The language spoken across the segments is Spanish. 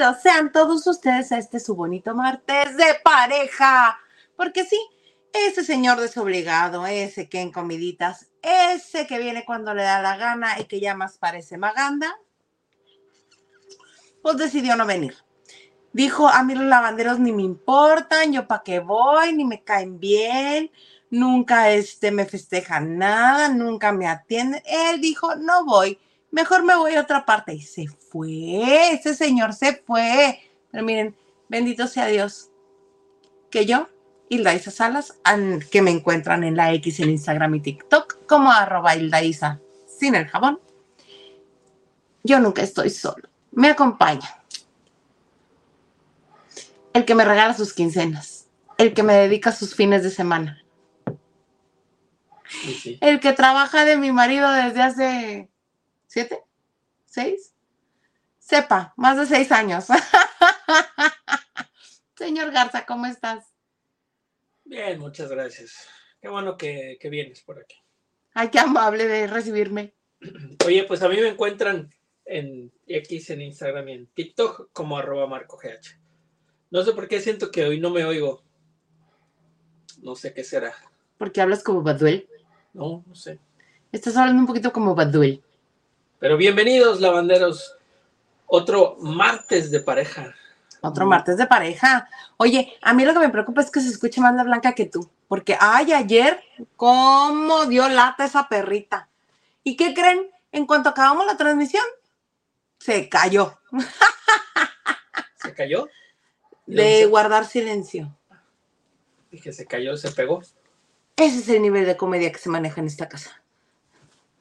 Bienvenidos sean todos ustedes a este su bonito martes de pareja. Porque sí, ese señor desobligado, ese que en comiditas, ese que viene cuando le da la gana y que ya más parece Maganda, pues decidió no venir. Dijo, a mí los lavanderos ni me importan, yo para qué voy, ni me caen bien, nunca este, me festejan nada, nunca me atienden. Él dijo, no voy, mejor me voy a otra parte. Y se fue, ese señor se fue. Pero miren, bendito sea Dios, que yo, Hilda Isa Salas, que me encuentran en la X en Instagram y TikTok como arroba Hilda Isa sin el jabón. Yo nunca estoy solo, me acompaña. El que me regala sus quincenas, el que me dedica sus fines de semana, el que trabaja de mi marido desde hace siete, seis, sepa, más de seis años. Señor Garza, ¿cómo estás? Bien, muchas gracias. Qué bueno que, vienes por aquí. Ay, qué amable de recibirme. Oye, pues a mí me encuentran en X, en Instagram y en TikTok como arroba marcogh. No sé por qué siento que hoy no me oigo. No sé qué será. ¿Porque hablas como Baduel? No, no sé. Estás hablando un poquito como Baduel. Pero bienvenidos, lavanderos. Otro martes de pareja. Otro martes de pareja. Oye, a mí lo que me preocupa es que se escuche más la blanca que tú. Porque, ay, ayer, cómo dio lata esa perrita. ¿Y qué creen? En cuanto acabamos la transmisión, se cayó. ¿Se cayó? de guardar silencio. Y que se cayó, se pegó. Ese es el nivel de comedia que se maneja en esta casa.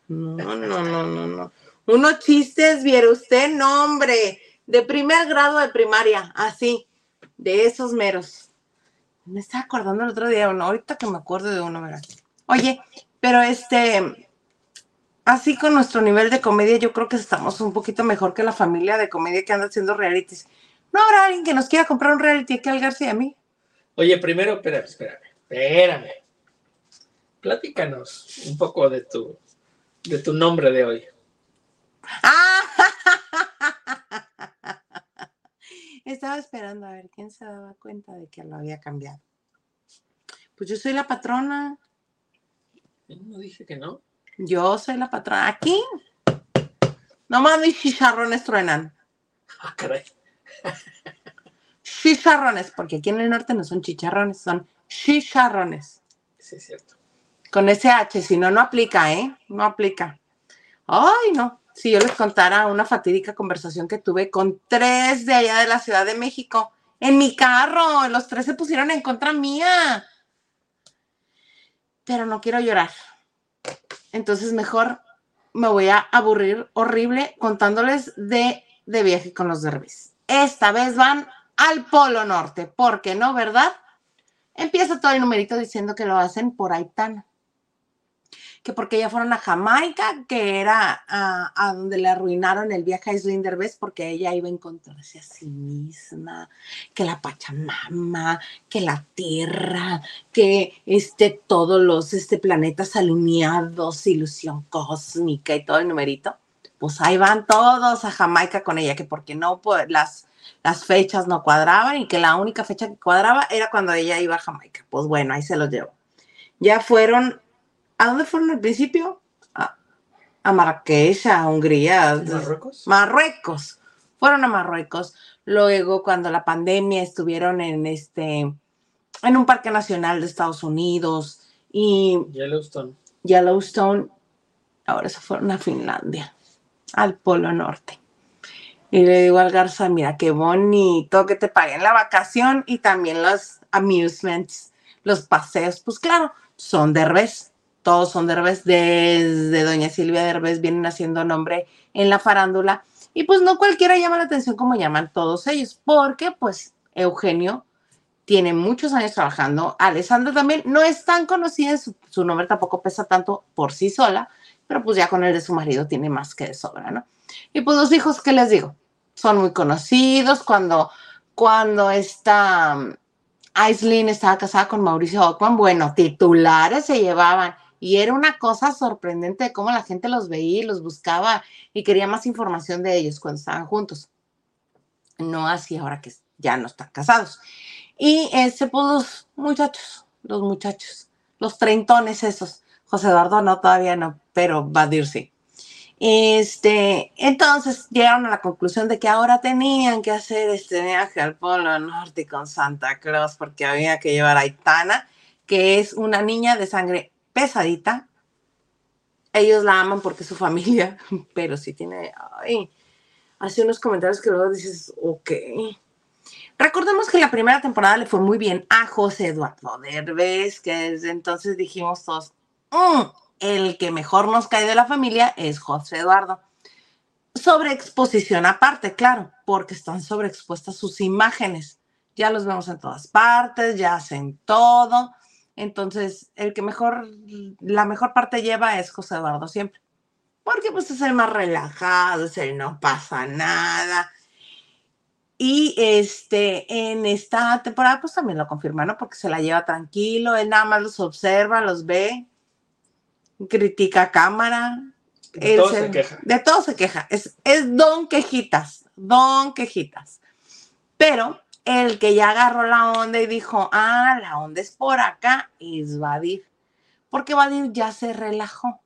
No, no, no, no, no. Unos chistes, viera usted, no, hombre, de primer grado de primaria, así, de esos meros. Me estaba acordando el otro día uno, ahorita que me acuerdo de uno, ¿verdad? Oye, pero este, así con nuestro nivel de comedia, yo creo que estamos un poquito mejor que la familia de comedia que anda haciendo realities. ¿No habrá alguien que nos quiera comprar un reality aquí al García a mí? Oye, primero, espérame, espérame, espérame. Platícanos un poco de tu, de tu nombre de hoy. ¡Ah! Estaba esperando a ver quién se daba cuenta de que lo había cambiado. Pues yo soy la patrona. No dije que no. Yo soy la patrona. Aquí. Nomás mis chicharrones truenan. Ah, caray. Chicharrones, porque aquí en el norte no son chicharrones, son chicharrones. Sí, es cierto. Con ese H, si no, no aplica, ¿eh? No aplica. Ay, no. Si yo les contara una fatídica conversación que tuve con tres de allá de la Ciudad de México, en mi carro, los tres se pusieron en contra mía. Pero no quiero llorar. Entonces mejor me voy a aburrir horrible contándoles de, de viaje con los derbis. Esta vez van al Polo Norte, ¿por qué no, verdad? Empieza todo el numerito diciendo que lo hacen por Aitana. Que porque ya fueron a Jamaica, que era a, donde le arruinaron el viaje a Islinder porque ella iba a encontrarse a sí misma, que la Pachamama, que la Tierra, que este, todos los este, planetas alineados, ilusión cósmica y todo el numerito pues ahí van todos a Jamaica con ella, que porque no, pues las, las fechas no cuadraban y que la única fecha que cuadraba era cuando ella iba a Jamaica. Pues bueno, ahí se los llevo. Ya fueron, ¿a dónde fueron al principio? A, a Marrakech, a Hungría. ¿Marruecos? Marruecos. Fueron a Marruecos. Luego, cuando la pandemia, estuvieron en este, en un parque nacional de Estados Unidos y Yellowstone. Yellowstone. Ahora se fueron a Finlandia al Polo Norte. Y le digo al Garza, mira, qué bonito que te paguen la vacación y también los amusements, los paseos. Pues claro, son derbez, todos son derbez. Desde doña Silvia Derbez vienen haciendo nombre en la farándula. Y pues no cualquiera llama la atención como llaman todos ellos, porque pues Eugenio tiene muchos años trabajando. Alessandra también no es tan conocida, su, nombre tampoco pesa tanto por sí sola, pero pues ya con el de su marido tiene más que de sobra, ¿no? Y pues los hijos, ¿qué les digo? Son muy conocidos. Cuando, cuando esta um, Aislinn estaba casada con Mauricio Ockman, bueno, titulares se llevaban. Y era una cosa sorprendente de cómo la gente los veía y los buscaba y quería más información de ellos cuando estaban juntos. no así ahora que ya no están casados. Y este, pues los muchachos, los muchachos, los treintones esos. José Eduardo no, todavía no, pero va a sí. Este, entonces llegaron a la conclusión de que ahora tenían que hacer este viaje al Polo Norte con Santa Claus porque había que llevar a Aitana, que es una niña de sangre pesadita. Ellos la aman porque es su familia, pero sí tiene, hace unos comentarios que luego dices, ok. Recordemos que la primera temporada le fue muy bien a José Eduardo Derbez, que desde entonces dijimos todos, mm, el que mejor nos cae de la familia es José Eduardo. Sobreexposición aparte, claro, porque están sobreexpuestas sus imágenes. Ya los vemos en todas partes, ya hacen todo. Entonces, el que mejor, la mejor parte lleva es José Eduardo siempre. Porque pues es el más relajado, es el no pasa nada. Y este, en esta temporada, pues también lo confirma, ¿no? Porque se la lleva tranquilo, él nada más los observa, los ve, critica a cámara. De todo se, queja. De todo se queja. Es, es don quejitas, don quejitas. Pero el que ya agarró la onda y dijo, ah, la onda es por acá, es Vadir. Porque Vadir ya se relajó.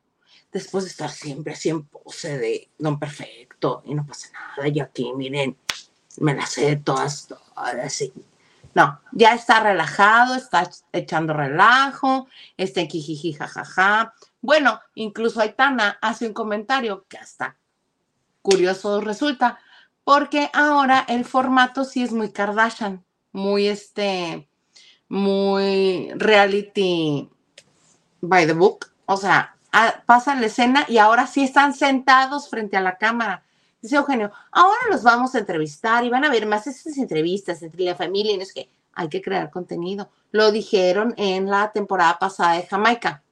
Después de estar siempre así en pose de don perfecto y no pasa nada. Y aquí, miren, me las sé todas, todas así. No, ya está relajado, está echando relajo, está en jijiji, jajaja. Bueno, incluso Aitana hace un comentario que hasta curioso resulta, porque ahora el formato sí es muy Kardashian, muy este, muy reality by the book. O sea, pasan la escena y ahora sí están sentados frente a la cámara. Dice Eugenio, ahora los vamos a entrevistar y van a ver más esas entrevistas entre la familia y no es que hay que crear contenido. Lo dijeron en la temporada pasada de Jamaica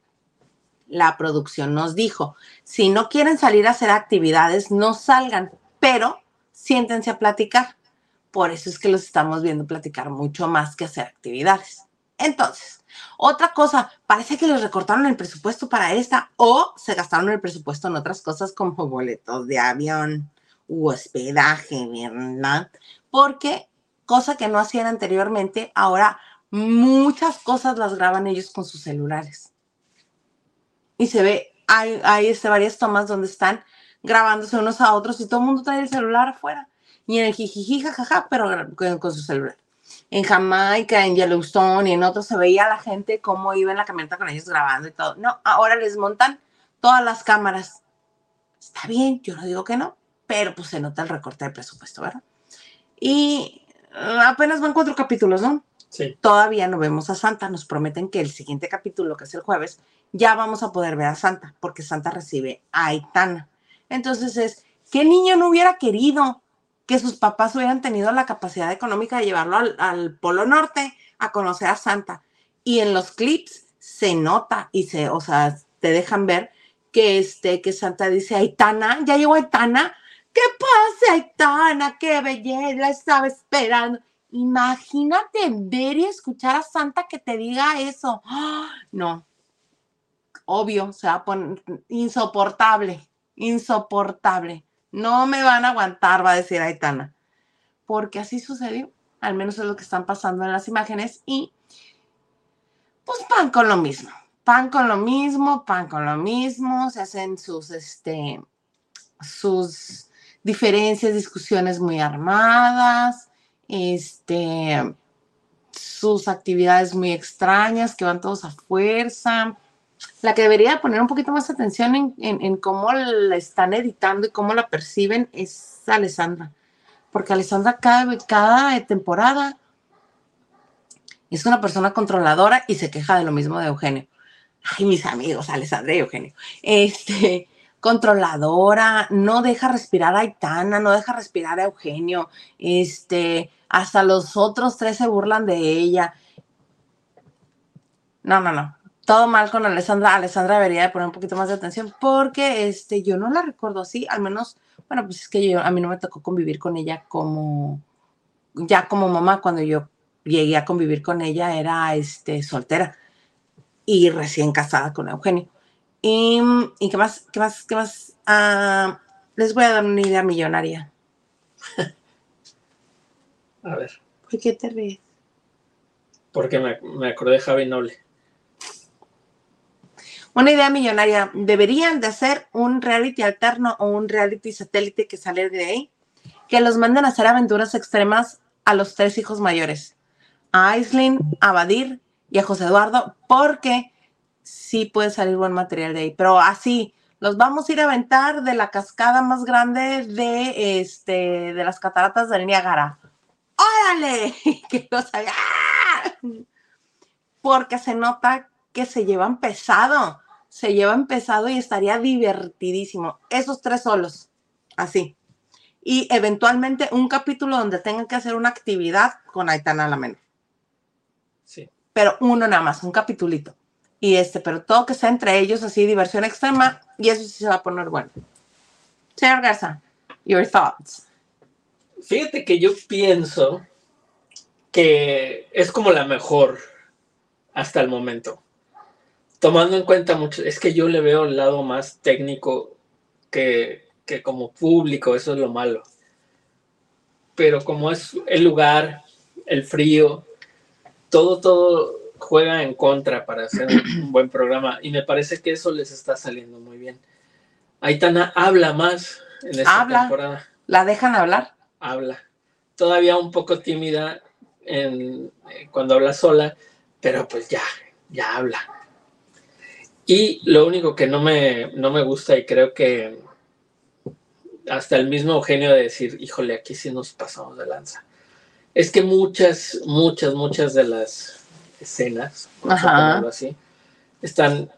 la producción nos dijo, si no quieren salir a hacer actividades, no salgan, pero siéntense a platicar. Por eso es que los estamos viendo platicar mucho más que hacer actividades. Entonces, otra cosa, parece que les recortaron el presupuesto para esta o se gastaron el presupuesto en otras cosas como boletos de avión u hospedaje, ¿verdad? Porque cosa que no hacían anteriormente, ahora muchas cosas las graban ellos con sus celulares y se ve, hay, hay este, varias tomas donde están grabándose unos a otros y todo el mundo trae el celular afuera. Y en el jijiji, jajaja, pero con, su celular. En Jamaica, en Yellowstone y en otros se veía a la gente cómo iba en la camioneta con ellos grabando y todo. No, ahora les montan todas las cámaras. Está bien, yo no digo que no, pero pues se nota el recorte de presupuesto, ¿verdad? Y apenas van cuatro capítulos, ¿no? Sí. Todavía no vemos a Santa. Nos prometen que el siguiente capítulo, que es el jueves, ya vamos a poder ver a Santa, porque Santa recibe a Aitana. Entonces es, ¿qué niño no hubiera querido que sus papás hubieran tenido la capacidad económica de llevarlo al, Polo Norte a conocer a Santa? Y en los clips se nota y se, o sea, te dejan ver que este, que Santa dice, Aitana, ya llegó Aitana, ¿qué pasa, Aitana? ¡Qué belleza! Estaba esperando. Imagínate ver y escuchar a Santa que te diga eso. ¡Ah! No, obvio, o sea, insoportable, insoportable. No me van a aguantar, va a decir Aitana. Porque así sucedió, al menos es lo que están pasando en las imágenes y pues pan con lo mismo, pan con lo mismo, pan con lo mismo, se hacen sus, este, sus diferencias, discusiones muy armadas, este, sus actividades muy extrañas que van todos a fuerza, la que debería poner un poquito más atención en, cómo la están editando y cómo la perciben es Alessandra. Porque Alessandra cada, cada temporada es una persona controladora y se queja de lo mismo de Eugenio. Ay, mis amigos, Alessandra y Eugenio. Este, controladora, no deja respirar a Aitana, no deja respirar a Eugenio. Este, hasta los otros tres se burlan de ella. No, no, no todo mal con Alessandra. Alessandra debería de poner un poquito más de atención porque este, yo no la recuerdo así, al menos, bueno, pues es que yo, a mí no me tocó convivir con ella como, ya como mamá, cuando yo llegué a convivir con ella era este, soltera y recién casada con Eugenio. Y, y qué más, qué más, qué más. Ah, les voy a dar una idea millonaria. A ver. ¿Por qué te ríes? Porque me, me acordé de Javi Noble. Una idea millonaria. Deberían de hacer un reality alterno o un reality satélite que sale de ahí. Que los manden a hacer aventuras extremas a los tres hijos mayores. A Aislinn, a Badir y a José Eduardo. Porque sí puede salir buen material de ahí. Pero así, los vamos a ir a aventar de la cascada más grande de, este, de las cataratas del Niágara. ¡Órale! que no sabía. ¡Ah! Porque se nota que se llevan pesado, se llevan pesado y estaría divertidísimo. Esos tres solos, así. Y eventualmente un capítulo donde tengan que hacer una actividad con Aitana la menor. Sí. Pero uno nada más, un capitulito. Y este, pero todo que sea entre ellos así, diversión extrema, y eso sí se va a poner bueno. Señor Garza, your thoughts. Fíjate que yo pienso que es como la mejor hasta el momento. Tomando en cuenta mucho, es que yo le veo el lado más técnico que, que como público, eso es lo malo. Pero como es el lugar, el frío, todo, todo juega en contra para hacer un buen programa y me parece que eso les está saliendo muy bien. Aitana habla más en esta Habla. temporada. ¿La dejan hablar? Habla. Todavía un poco tímida en, eh, cuando habla sola, pero pues ya, ya habla. Y lo único que no me, no me gusta y creo que hasta el mismo Eugenio de decir, híjole, aquí sí nos pasamos de lanza. Es que muchas, muchas, muchas de las escenas, vamos a Ajá. así, están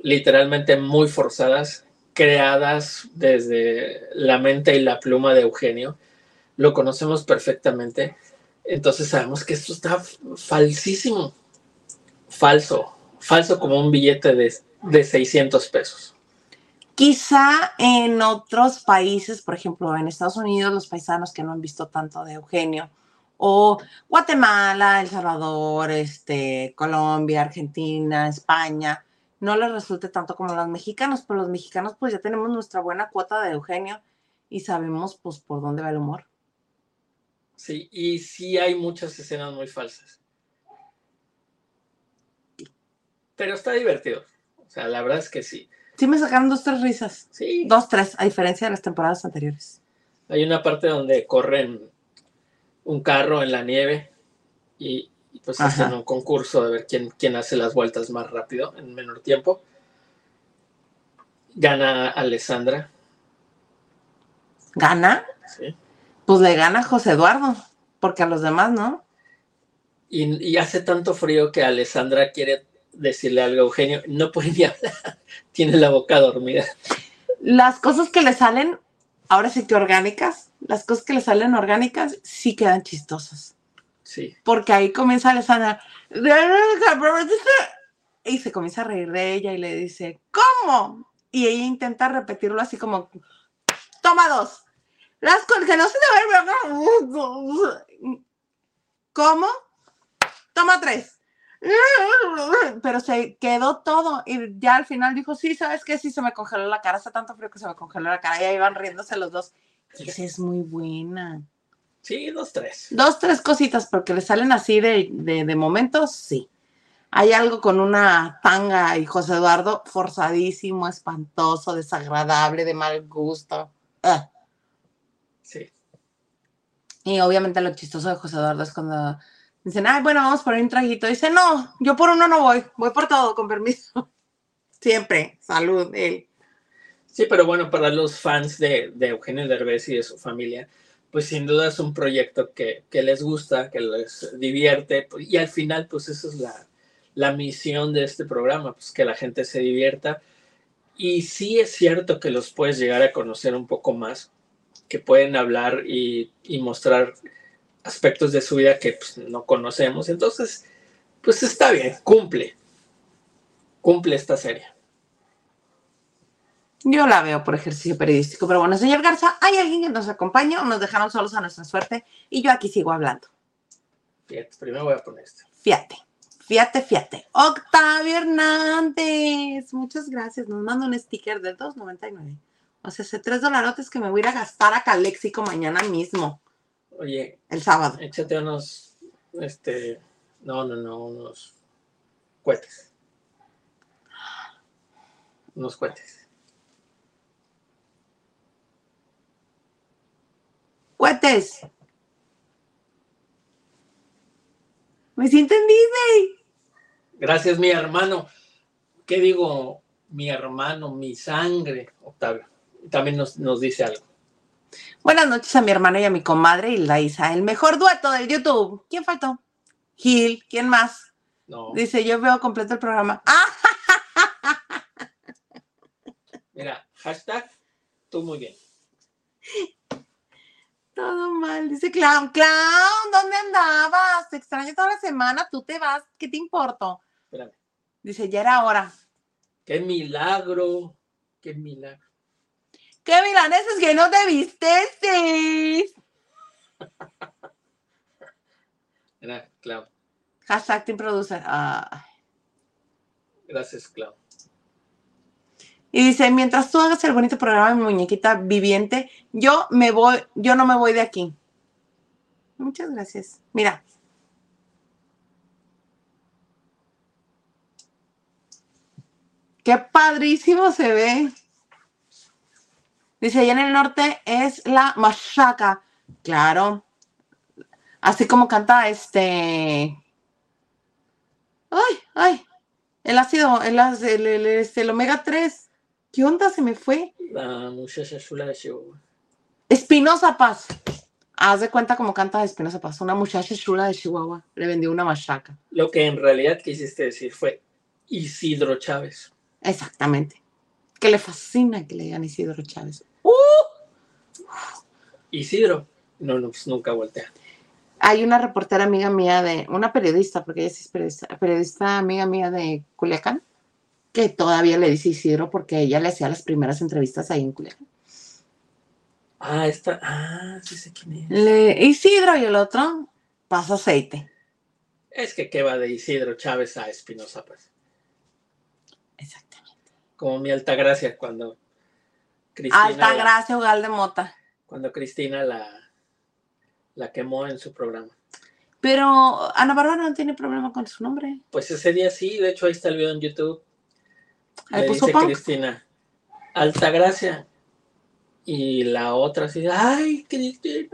literalmente muy forzadas, creadas desde la mente y la pluma de Eugenio. Lo conocemos perfectamente. Entonces sabemos que esto está falsísimo. Falso. Falso como un billete de, de 600 pesos. Quizá en otros países, por ejemplo, en Estados Unidos, los paisanos que no han visto tanto de Eugenio, o Guatemala, El Salvador, este, Colombia, Argentina, España, no les resulte tanto como los mexicanos, pero los mexicanos pues ya tenemos nuestra buena cuota de Eugenio y sabemos pues por dónde va el humor. Sí, y sí hay muchas escenas muy falsas. Pero está divertido. O sea, la verdad es que sí. Sí me sacaron dos, tres risas. Sí. Dos, tres, a diferencia de las temporadas anteriores. Hay una parte donde corren un carro en la nieve y, y pues Ajá. hacen un concurso de ver quién, quién hace las vueltas más rápido en menor tiempo. Gana Alessandra. ¿Gana? ¿sí? Pues le gana José Eduardo, porque a los demás no. Y, y hace tanto frío que Alessandra quiere decirle algo a Eugenio. No puede ni hablar. Tiene la boca dormida. Las cosas que le salen, ahora sí que orgánicas, las cosas que le salen orgánicas sí quedan chistosas. Sí. Porque ahí comienza Alessandra y se comienza a reír de ella y le dice, ¿cómo? Y ella intenta repetirlo así como, toma dos. Las cosas que no se deben. ¿Cómo? Toma tres. Pero se quedó todo y ya al final dijo, sí, ¿sabes qué? Sí, se me congeló la cara, hace tanto frío que se me congeló la cara y ahí van riéndose los dos. Esa es muy buena. Sí, dos, tres. Dos, tres cositas, porque le salen así de, de, de momentos, sí. Hay algo con una tanga y José Eduardo forzadísimo, espantoso, desagradable, de mal gusto. Sí. Y obviamente lo chistoso de José Eduardo es cuando dicen, ay, bueno, vamos por un traguito. Dice, no, yo por uno no voy, voy por todo, con permiso. Siempre, salud, él. Sí, pero bueno, para los fans de, Eugenio Derbez y de su familia, pues sin duda es un proyecto que, que les gusta, que les divierte, pues, y al final, pues esa es la, la misión de este programa, pues que la gente se divierta. Y sí es cierto que los puedes llegar a conocer un poco más, que pueden hablar y, y mostrar aspectos de su vida que pues, no conocemos. Entonces, pues está bien, cumple. Cumple esta serie. Yo la veo por ejercicio periodístico, pero bueno, señor Garza, ¿hay alguien que nos acompaña o nos dejaron solos a nuestra suerte? Y yo aquí sigo hablando. Fíjate, primero voy a poner este. Fíjate, fíjate, fíjate. Octavio Hernández, muchas gracias. Nos manda un sticker de 2.99. O sea, hace tres dolarotes que me voy a ir a gastar a Caléxico mañana mismo. Oye, el sábado. échate unos, este, no, no, no, unos cohetes. Unos cohetes. Cuetes. Me siento en Disney. Gracias, mi hermano. ¿Qué digo? Mi hermano, mi sangre, Octavio. También nos, nos dice algo. Buenas noches a mi hermano y a mi comadre Hilda Isa, el mejor dueto del YouTube. ¿Quién faltó? Gil, ¿quién más? No, Dice, yo veo completo el programa. Mira, hashtag, tú muy bien. Todo mal. Dice Clown, Clown, ¿dónde andabas? Te extraño toda la semana, tú te vas, ¿qué te importa? Espérame. Dice, ya era hora. Qué milagro, qué milagro. ¡Qué milaneses que no te viste! Mira, Clau. Hashtag Team Producer. Ah. Gracias, Clau. Y dice, mientras tú hagas el bonito programa de mi muñequita viviente, yo me voy, yo no me voy de aquí. Muchas gracias. Mira. Qué padrísimo se ve. Dice, allá en el norte es la machaca. Claro. Así como canta este. Ay, ay. El ácido, el, el, el- este, el omega 3. ¿Qué onda? Se me fue. La muchacha chula de Chihuahua. Espinosa Paz. Haz de cuenta como canta Espinosa Paz. Una muchacha chula de Chihuahua. Le vendió una machaca. Lo que en realidad quisiste decir fue Isidro Chávez. Exactamente. Que le fascina que le digan Isidro Chávez. ¡Uh! Isidro. No, no, pues nunca voltea. Hay una reportera amiga mía de, una periodista, porque ella sí es periodista, periodista amiga mía de Culiacán, que todavía le dice Isidro porque ella le hacía las primeras entrevistas ahí en Culiacán. Ah, esta. Ah, sí sé quién es. Le, Isidro y el otro, pasa aceite. Es que qué va de Isidro Chávez a Espinosa, pues. Exactamente. Como mi altagracia cuando Cristina, Alta gracia, Ugal de Mota. cuando Cristina la, la quemó en su programa. Pero Ana Bárbara no tiene problema con su nombre. Pues ese día sí, de hecho ahí está el video en YouTube. Ahí Le puso dice punk. Cristina, Altagracia. Y la otra así, ay, Cristina.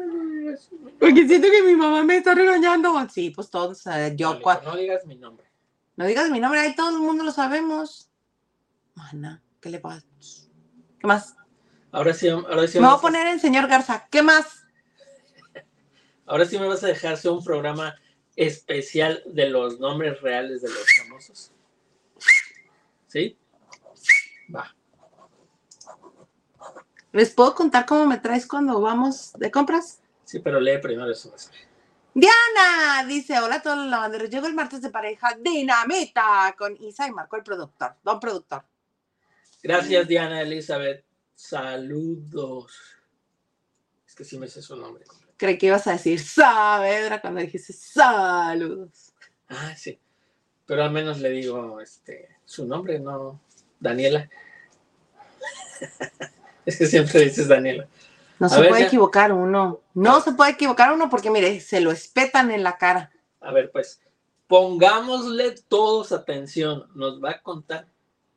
Porque siento que mi mamá me está regañando. Sí, pues todos, yo, No, cua- no digas mi nombre. no digas mi nombre, ahí todo el mundo lo sabemos. Mana, ¿qué le pasa? ¿Qué más? Ahora sí, ahora sí Me voy a vamos a- poner en señor Garza. ¿Qué más? ahora sí me vas a dejar hacer un programa especial de los nombres reales de los famosos. ¿Sí? Va. ¿Les puedo contar cómo me traes cuando vamos de compras? Sí, pero lee primero eso. Diana dice, hola a todos los lavanderos. Llego el martes de pareja Dinamita con Isa y Marco el productor, don productor. Gracias, Diana Elizabeth. Saludos. Es que sí me sé su nombre. Creí que ibas a decir Saavedra cuando dijiste saludos. Ah, sí. Pero al menos le digo este su nombre, no Daniela. es que siempre dices Daniela. No A se ver, puede ya. equivocar uno. No se puede equivocar uno porque, mire, se lo espetan en la cara. A ver, pues, pongámosle todos atención. Nos va a contar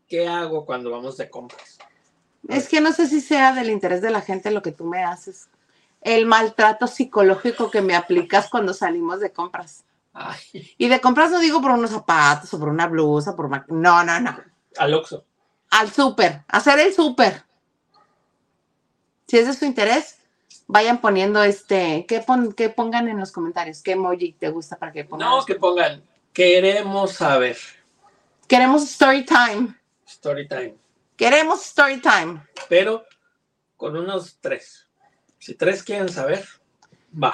qué hago cuando vamos de compras. Es que no sé si sea del interés de la gente lo que tú me haces. El maltrato psicológico que me aplicas cuando salimos de compras. Ay, Y de compras no digo por unos zapatos o por una blusa, por No, no, no. al Oxxo. Al súper. Hacer el súper. Si es de su interés, vayan poniendo este. ¿qué, pon- qué pongan en los comentarios? ¿Qué emoji te gusta para que pongan? No, que pongan, queremos saber. Queremos story time. Story time. Queremos story time. Pero con unos tres. Si tres quieren saber, va.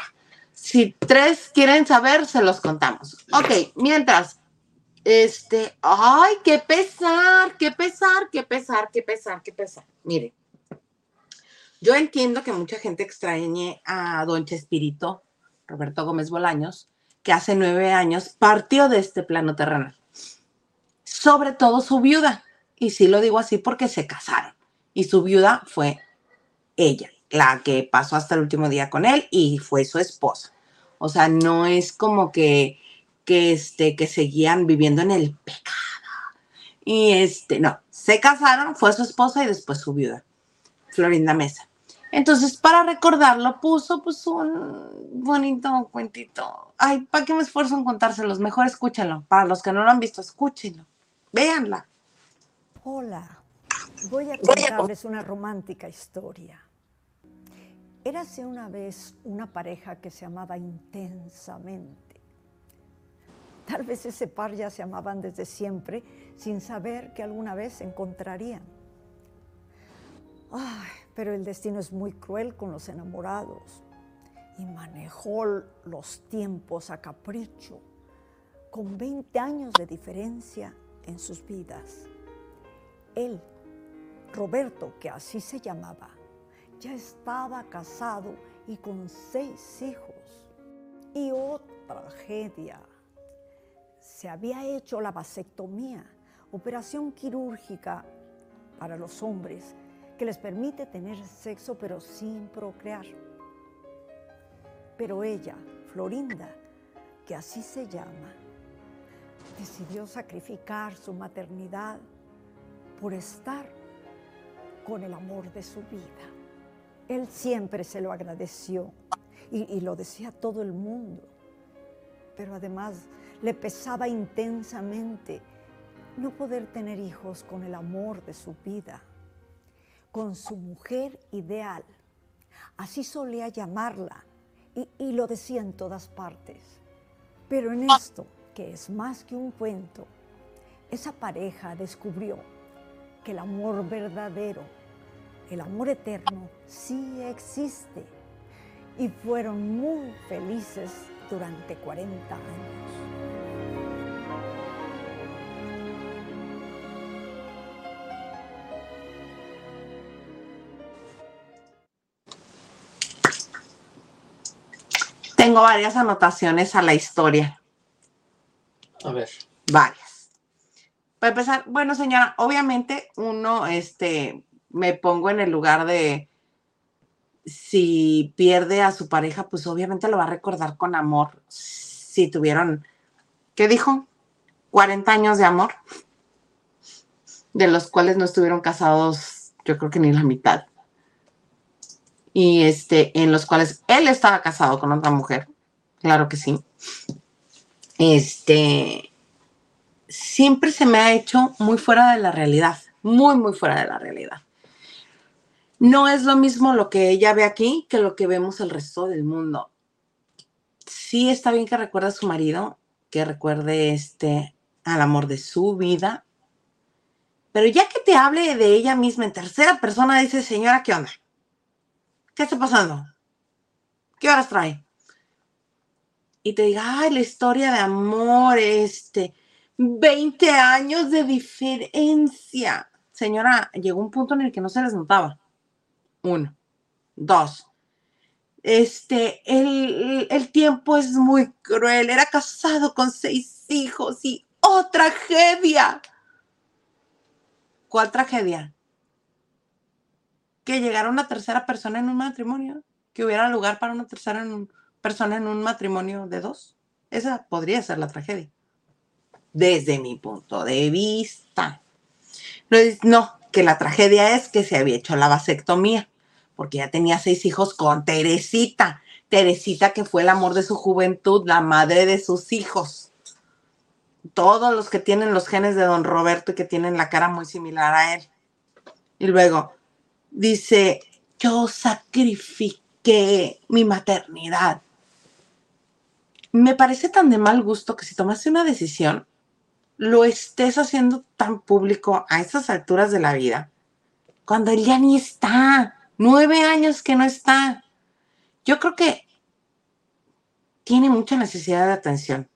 Si tres quieren saber, se los contamos. Ok, mientras, este, ay, qué pesar, qué pesar, qué pesar, qué pesar, qué pesar. Mire, yo entiendo que mucha gente extrañe a Don Chespirito, Roberto Gómez Bolaños, que hace nueve años partió de este plano terrenal. Sobre todo su viuda. Y sí lo digo así porque se casaron. Y su viuda fue ella. la que pasó hasta el último día con él y fue su esposa. O sea, no es como que, que, este, que seguían viviendo en el pecado. Y este, no, se casaron, fue su esposa y después su viuda, Florinda Mesa. Entonces, para recordarlo, puso pues un bonito cuentito. Ay, ¿para qué me esfuerzo en contárselos? Mejor escúchenlo. Para los que no lo han visto, escúchenlo. Véanla. Hola, voy a contarles una romántica historia. Érase una vez una pareja que se amaba intensamente. Tal vez ese par ya se amaban desde siempre sin saber que alguna vez se encontrarían. Ay, pero el destino es muy cruel con los enamorados y manejó los tiempos a capricho, con 20 años de diferencia en sus vidas. Él, Roberto, que así se llamaba, ya estaba casado y con seis hijos. Y otra tragedia, se había hecho la vasectomía, operación quirúrgica para los hombres que les permite tener sexo pero sin procrear. Pero ella, Florinda, que así se llama, decidió sacrificar su maternidad por estar con el amor de su vida. Él siempre se lo agradeció y, lo decía todo el mundo, pero además le pesaba intensamente no poder tener hijos con el amor de su vida con su mujer ideal. Así solía llamarla y, lo decía en todas partes. Pero en esto, que es más que un cuento, esa pareja descubrió que el amor verdadero, el amor eterno, sí existe. Y fueron muy felices durante 40 años. Tengo varias anotaciones a la historia. A ver. Varias. Para empezar, bueno, señora, obviamente uno, este, me pongo en el lugar de si pierde a su pareja, pues obviamente lo va a recordar con amor. Si tuvieron, ¿qué dijo? 40 años de amor, de los cuales no estuvieron casados, yo creo que ni la mitad y este, en los cuales él estaba casado con otra mujer, claro que sí. Este, siempre se me ha hecho muy fuera de la realidad, muy, muy fuera de la realidad. No es lo mismo lo que ella ve aquí que lo que vemos el resto del mundo. Sí está bien que recuerde a su marido, que recuerde este al amor de su vida, pero ya que te hable de ella misma en tercera persona, dice, señora, ¿qué onda? ¿qué está pasando? ¿Qué horas trae? Y te diga, ay, la historia de amor, este, 20 años de diferencia. Señora, llegó un punto en el que no se les notaba. Uno. Dos. Este, el, el tiempo es muy cruel. Era casado con seis hijos y ¡oh, tragedia! ¿Cuál tragedia? que llegara una tercera persona en un matrimonio, que hubiera lugar para una tercera persona en un matrimonio de dos. Esa podría ser la tragedia, desde mi punto de vista. No, que la tragedia es que se había hecho la vasectomía, porque ya tenía seis hijos con Teresita. Teresita que fue el amor de su juventud, la madre de sus hijos. Todos los que tienen los genes de don Roberto y que tienen la cara muy similar a él. Y luego, dice, yo sacrifiqué mi maternidad. Me parece tan de mal gusto que si tomaste una decisión, lo estés haciendo tan público a estas alturas de la vida, cuando él ya ni está, nueve años que no está. Yo creo que tiene mucha necesidad de atención.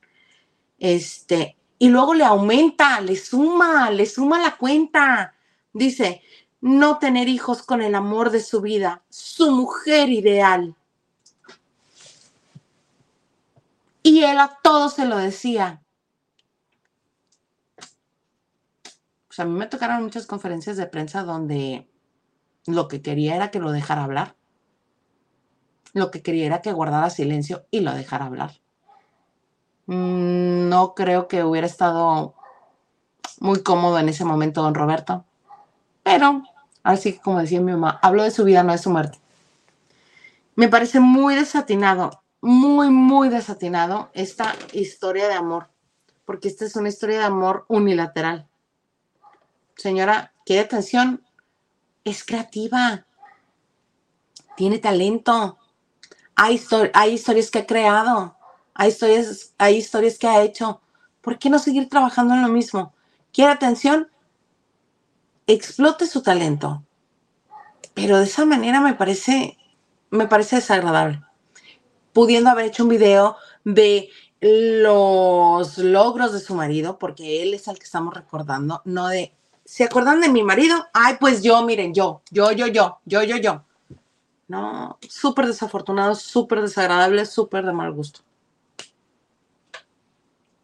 Este, y luego le aumenta, le suma, le suma la cuenta. Dice, no tener hijos con el amor de su vida, su mujer ideal. Y él a todos se lo decía. Pues a mí me tocaron muchas conferencias de prensa donde lo que quería era que lo dejara hablar. lo que quería era que guardara silencio y lo dejara hablar. Mm, no creo que hubiera estado muy cómodo en ese momento don Roberto, pero así como decía mi mamá, habló de su vida, no de su muerte. Me parece muy desatinado, muy, muy desatinado esta historia de amor, porque esta es una historia de amor unilateral. Señora, qué atención, es creativa, tiene talento, hay, historias que ha creado, hay historias, hay historias que ha hecho. ¿Por qué no seguir trabajando en lo mismo? Quiere atención, explote su talento. Pero de esa manera me parece, me parece desagradable. Pudiendo haber hecho un video de los logros de su marido, porque él es el que estamos recordando, no de, ¿se acuerdan de mi marido? Ay, pues yo, miren, yo, yo, yo, yo, yo, yo, yo. No, súper desafortunado, súper desagradable, súper de mal gusto.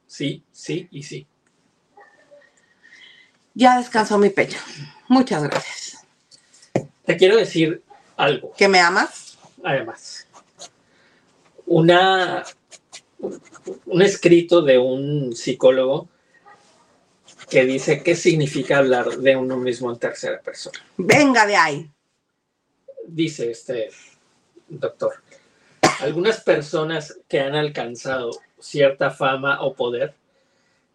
Sí, sí y sí. Ya descansó mi pecho. Muchas gracias. Te quiero decir algo. ¿Que me amas? Además. Una, un escrito de un psicólogo que dice qué significa hablar de uno mismo en tercera persona. Venga de ahí dice este doctor, algunas personas que han alcanzado cierta fama o poder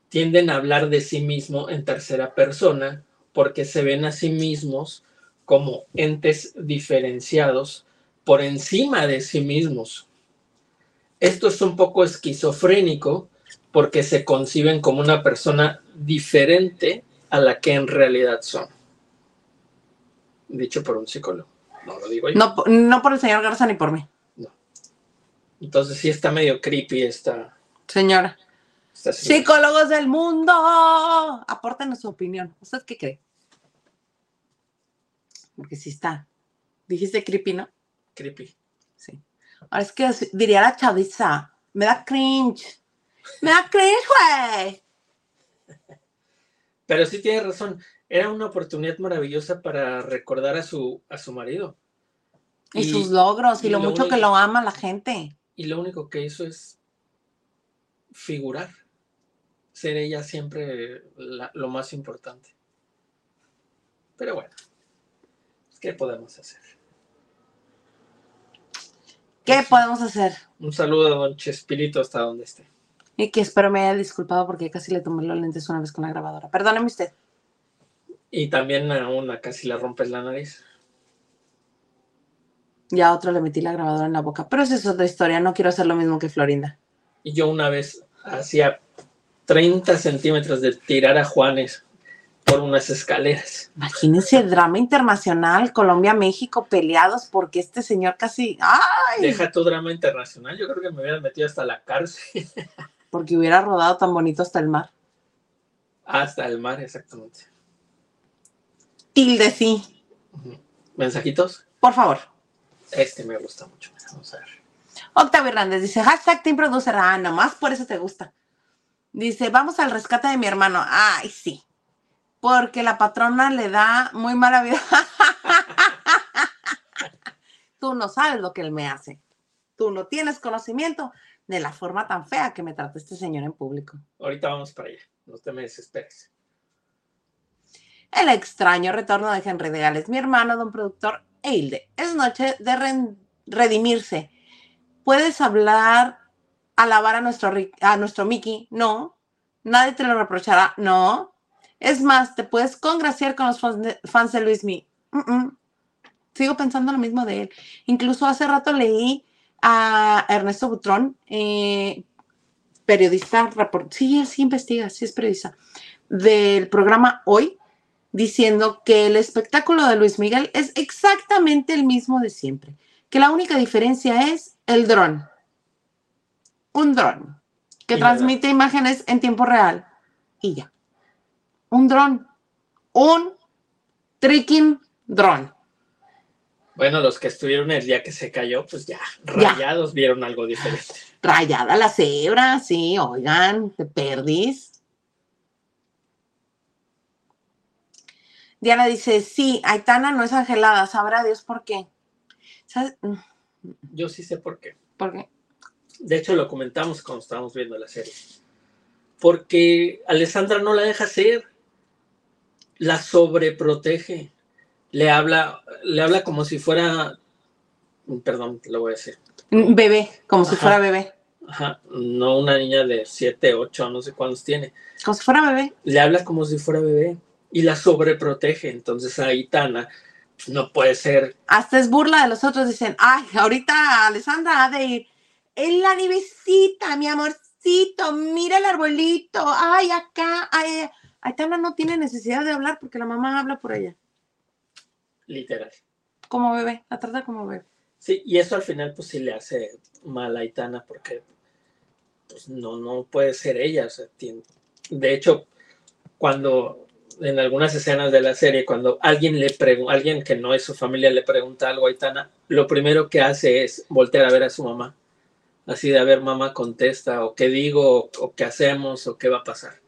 tienden a hablar de sí mismo en tercera persona porque se ven a sí mismos como entes diferenciados por encima de sí mismos. Esto es un poco esquizofrénico porque se conciben como una persona diferente a la que en realidad son. Dicho por un psicólogo. No lo digo yo. No, por el señor Garza ni por mí. No. Entonces sí está medio creepy esta. Señora. Psicólogos del mundo, aporten su opinión. ¿Usted qué cree? Porque sí está. Dijiste creepy, ¿no? Creepy. Sí. Ahora es que diría la chaviza, me da cringe. Me da cringe, güey. Pero sí tiene razón era una oportunidad maravillosa para recordar a su, a su marido. Y, sus logros y, lo, mucho que lo ama la gente. Y lo único que hizo es figurar, ser ella siempre lo más importante. Pero bueno, ¿qué podemos hacer? ¿Qué podemos hacer? Un saludo a don Chespirito hasta donde esté. Y que espero me haya disculpado porque casi le tomé los lentes una vez con la grabadora. Perdóneme usted. Y también a una casi le rompes la nariz. Ya a otro le metí la grabadora en la boca. Pero esa es otra historia. No quiero hacer lo mismo que Florinda. Y yo una vez hacía 30 centímetros de tirar a Juanes por unas escaleras. Imagínense drama internacional, Colombia-México peleados porque este señor casi. ¡Ay! Deja tu drama internacional. Yo creo que me hubiera metido hasta la cárcel. porque hubiera rodado tan bonito hasta el mar. Hasta el mar, exactamente tilde sí. ¿Mensajitos? Por favor. Este me gusta mucho. Vamos a ver. Octavio Hernández dice, hashtag Team Producer. Ah, nomás por eso te gusta. Dice, vamos al rescate de mi hermano. Ay, sí. Porque la patrona le da muy mala vida. Tú no sabes lo que él me hace. Tú no tienes conocimiento de la forma tan fea que me trata este señor en público. Ahorita vamos para allá. No te me desesperes. El extraño retorno de Henry de Gales, mi hermano, don productor Eilde. Es noche de redimirse. ¿Puedes hablar, alabar a nuestro, a nuestro Mickey? No. Nadie te lo reprochará. No. Es más, te puedes congraciar con los fans de, Luis Mi. Sigo pensando lo mismo de él. Incluso hace rato leí a Ernesto Butrón, eh, periodista, sí, sí investiga, sí es periodista, del programa Hoy, diciendo que el espectáculo de Luis Miguel es exactamente el mismo de siempre, que la única diferencia es el dron. Un dron que transmite imágenes en tiempo real y ya. Un dron. Un tricking dron. Bueno, los que estuvieron el día que se cayó, pues ya, rayados vieron algo diferente. Rayada la cebra, sí, oigan, te perdís. Diana dice, sí, Aitana no es angelada, sabrá Dios por qué. Mm, Yo sí sé por qué. ¿Por qué? De hecho, lo comentamos cuando estábamos viendo la serie. Porque Alessandra no la deja ser. La sobreprotege. Le habla, le habla como si fuera. Perdón, lo voy a decir. Bebé, como si fuera bebé. Ajá, no una niña de 7, 8, no sé cuántos tiene. Como si fuera bebé. Le habla como si fuera bebé y la sobreprotege. Entonces ahí Tana no puede ser. Hasta es burla de los otros. Dicen, ay, ahorita Alessandra ha de ir. En la nivecita, mi amorcito, mira el arbolito. Ay, acá. Ay, Aitana no tiene necesidad de hablar porque la mamá habla por ella. Literal. Como bebé, la trata como bebé. Sí, y eso al final pues sí le hace mal a Aitana porque pues no, no puede ser ella. o sea, tiene- De hecho, cuando en algunas escenas de la serie, cuando alguien le pregunta, alguien que no es su familia le pregunta algo a Aitana, lo primero que hace es voltear a ver a su mamá. Así de a ver, mamá contesta, o qué digo, o, o qué hacemos, o qué va a pasar.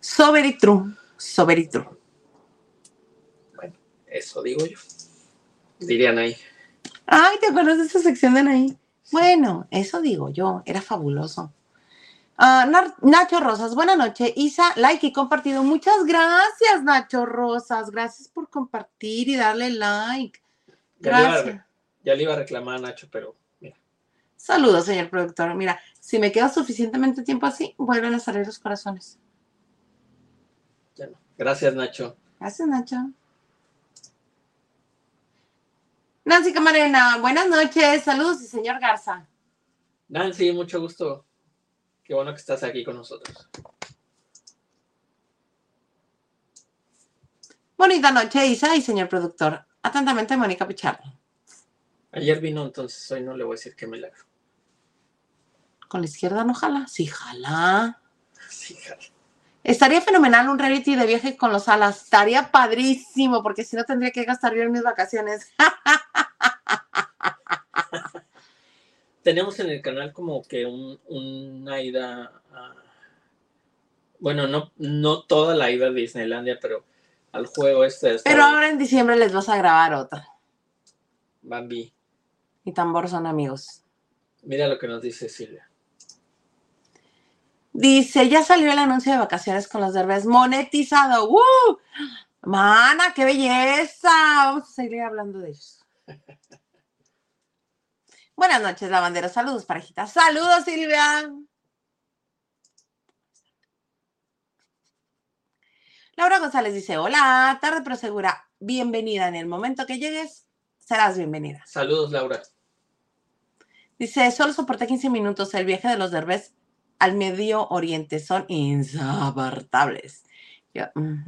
So very true. So very true. Eso digo yo. Dirían ahí. Ay, ¿te acuerdas de esa sección de ahí? Bueno, eso digo yo, era fabuloso. Ah, Nacho Rosas, buenas noches. Isa, like y compartido. Muchas gracias, Nacho Rosas. Gracias por compartir y darle like. Ya le, iba a, Gracias. ya le iba a reclamar a Nacho, pero mira, Saludos, señor productor. Mira, si me queda suficientemente tiempo así, vuelven a salir los corazones. ya no. Gracias, Nacho. Gracias, Nacho. Nancy Camarena, buenas noches. Saludos y señor Garza. Nancy, mucho gusto. Qué bueno que estás aquí con nosotros. Bonita noche, Isa y señor productor. Atentamente, Mónica Pichardo. Ayer vino, entonces hoy no le voy a decir qué milagro. Con la izquierda no jala. Sí, jala. Sí, jale. Estaría fenomenal un reality de viaje con los alas. Estaría padrísimo, porque si no tendría que gastar yo en mis vacaciones. Tenemos en el canal como que un, una ida a- Bueno, no, no toda la ida a Disneylandia, pero al juego este. Pero ahora en diciembre les vas a grabar otra. Bambi. Y tambor son amigos. Mira lo que nos dice Silvia. Dice, ya salió el anuncio de vacaciones con los derbes monetizado. ¡Woo! Mana, qué belleza. Vamos a seguir hablando de ellos. Buenas noches, lavandera. Saludos, parejita. Saludos, Silvia. Laura González dice, hola, tarde pero segura. Bienvenida. En el momento que llegues, serás bienvenida. Saludos, Laura. Dice, solo soporté 15 minutos. El viaje de los derbés al Medio Oriente son insoportables. Yo, mm,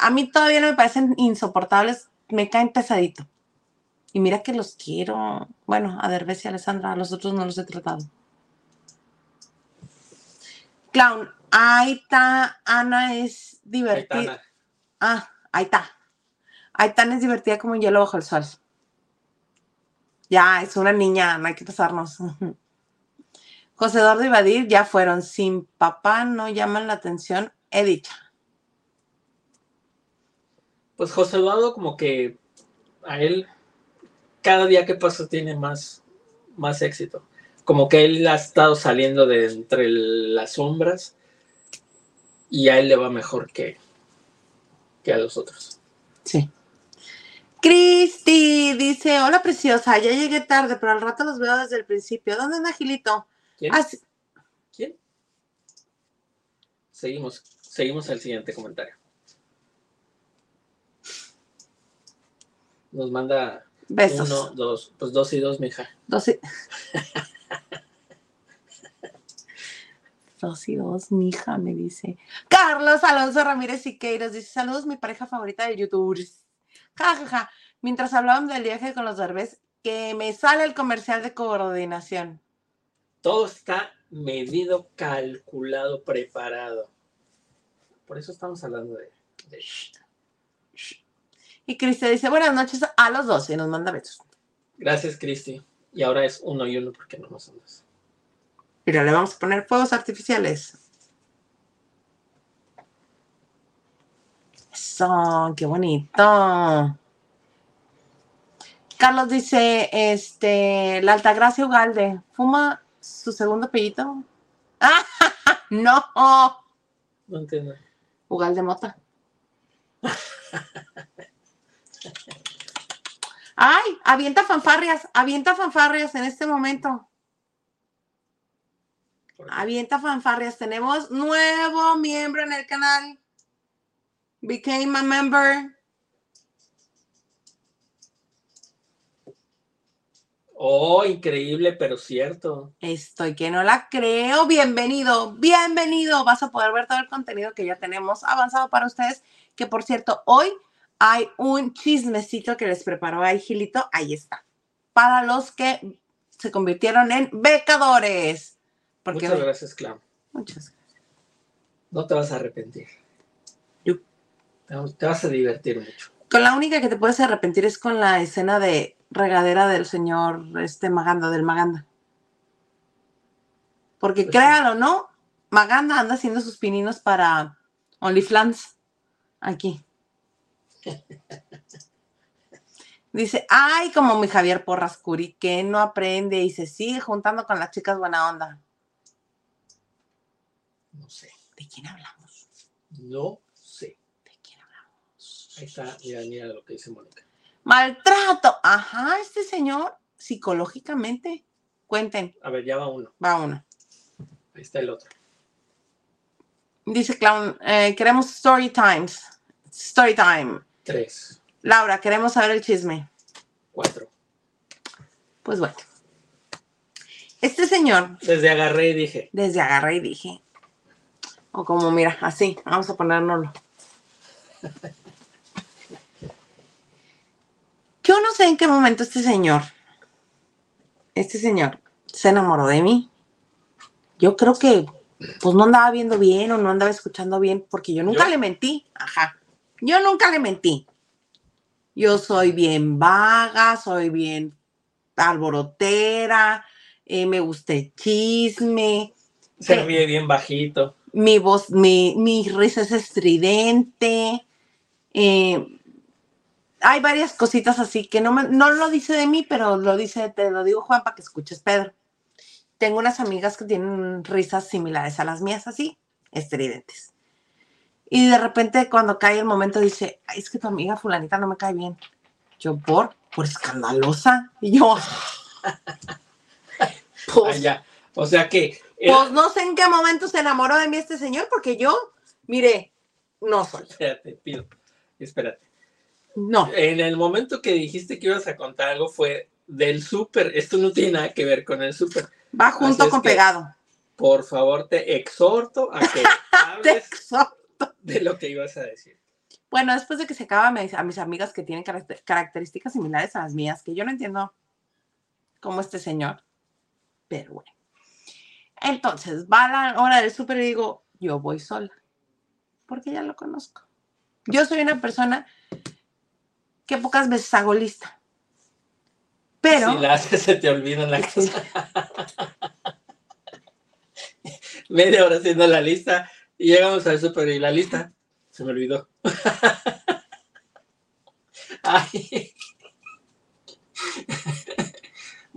a mí todavía no me parecen insoportables, me caen pesadito. Y mira que los quiero. Bueno, a Derbez y a Alessandra, a los otros no los he tratado. Clown, ahí está, Ana es divertida. Ah, ahí está. Aitana es divertida como un hielo bajo el sol. Ya, es una niña, no hay que pasarnos. José Eduardo y Badir ya fueron. Sin papá no llaman la atención, he dicho. Pues José Eduardo como que a él cada día que pasa tiene más, más éxito. Como que él ha estado saliendo de entre las sombras y a él le va mejor que, que a los otros. Sí. Cristi dice, hola preciosa, ya llegué tarde, pero al rato los veo desde el principio. ¿Dónde anda Gilito? ¿Quién? Ah. ¿Quién? Seguimos, seguimos al siguiente comentario. Nos manda besos. uno, dos, pues dos y dos, mija. Dos y... dos y dos, mija, me dice. Carlos Alonso Ramírez Siqueiros dice, saludos, mi pareja favorita de YouTube. Ja, ja, ja. Mientras hablaban del viaje con los derbés, que me sale el comercial de coordinación. Todo está medido, calculado, preparado. Por eso estamos hablando de... de- Y Cristian dice, buenas noches a los dos y nos manda besos. Gracias, Cristi. Y ahora es uno y uno porque no nos somos. Mira, le vamos a poner fuegos artificiales. Eso, qué bonito. Carlos dice, este, la Altagracia Ugalde, ¿fuma su segundo pellito? ¡Ah! ¡No! No entiendo. Ugalde Mota. ¡Ay! Avienta fanfarrias, avienta fanfarrias en este momento. Avienta fanfarrias. Tenemos nuevo miembro en el canal. Became a member. Oh, increíble, pero cierto. Estoy que no la creo. Bienvenido, bienvenido. Vas a poder ver todo el contenido que ya tenemos avanzado para ustedes. Que por cierto, hoy hay un chismecito que les preparó ahí Gilito. Ahí está. Para los que se convirtieron en becadores. Porque Muchas gracias, Clam. Muchas gracias. No te vas a arrepentir. Yo- Te vas- a divertir mucho. Con la única que te puedes arrepentir es con la escena de regadera del señor este Maganda, del Maganda. Porque Pues sí. créalo, ¿no? Maganda anda haciendo sus pininos para OnlyFans. Aquí. Dice, ay, como mi Javier Porras Curi, que no aprende y se sigue juntando con las chicas buena onda. No sé. ¿De quién hablamos? No sé. ¿De quién hablamos? Ahí está, mira, mira lo que dice Mónica. Maltrato. Ajá, este señor, psicológicamente. Cuenten, A ver, ya va uno. va uno. Ahí está el otro. Dice Clown, eh, queremos story times. Story time. Tres, Laura, queremos saber el chisme. cuatro. Pues bueno. Este señor, Desde agarré y dije, desde agarré y dije, o como mira, así, vamos a ponérnoslo. Yo no sé en qué momento este señor, este señor se enamoró de mí. Yo creo que pues no andaba viendo bien o no andaba escuchando bien porque yo nunca ¿Yo? le mentí. Ajá. Yo nunca le mentí. Yo soy bien vaga, soy bien alborotera, eh, me gusta el chisme, se ríe bien bajito. mi voz, mi, mi risa es estridente. eh, hay varias cositas así que no, me- no lo dice de mí, pero lo dice, te lo digo Juan para que escuches Pedro. Tengo unas amigas que tienen risas similares a las mías, así, estridentes. Y de repente cuando cae el momento dice, "Ay, es que tu amiga fulanita no me cae bien. Yo, ¿por? Por escandalosa. Y yo, Ah, pues, ya. O sea que era- pues no sé en qué momento se enamoró de mí este señor, porque yo, mire, no soy. Espérate, pido. Espérate. No. En el momento que dijiste que ibas a contar algo fue del súper. Esto no tiene nada que ver con el súper. Va junto con que- pegado. Por favor, te exhorto a que hables De lo que ibas a decir. Bueno, después de que se acaba me dice a mis amigas que tienen caracter- características similares a las mías, que yo no entiendo como este señor, pero bueno. Entonces, va la hora del súper y digo, yo voy sola, porque ya lo conozco. Yo soy una persona que pocas veces hago lista, pero... Si la haces, se te olvidan la cosa. Media hora haciendo la lista y llegamos al súper y la lista se me olvidó.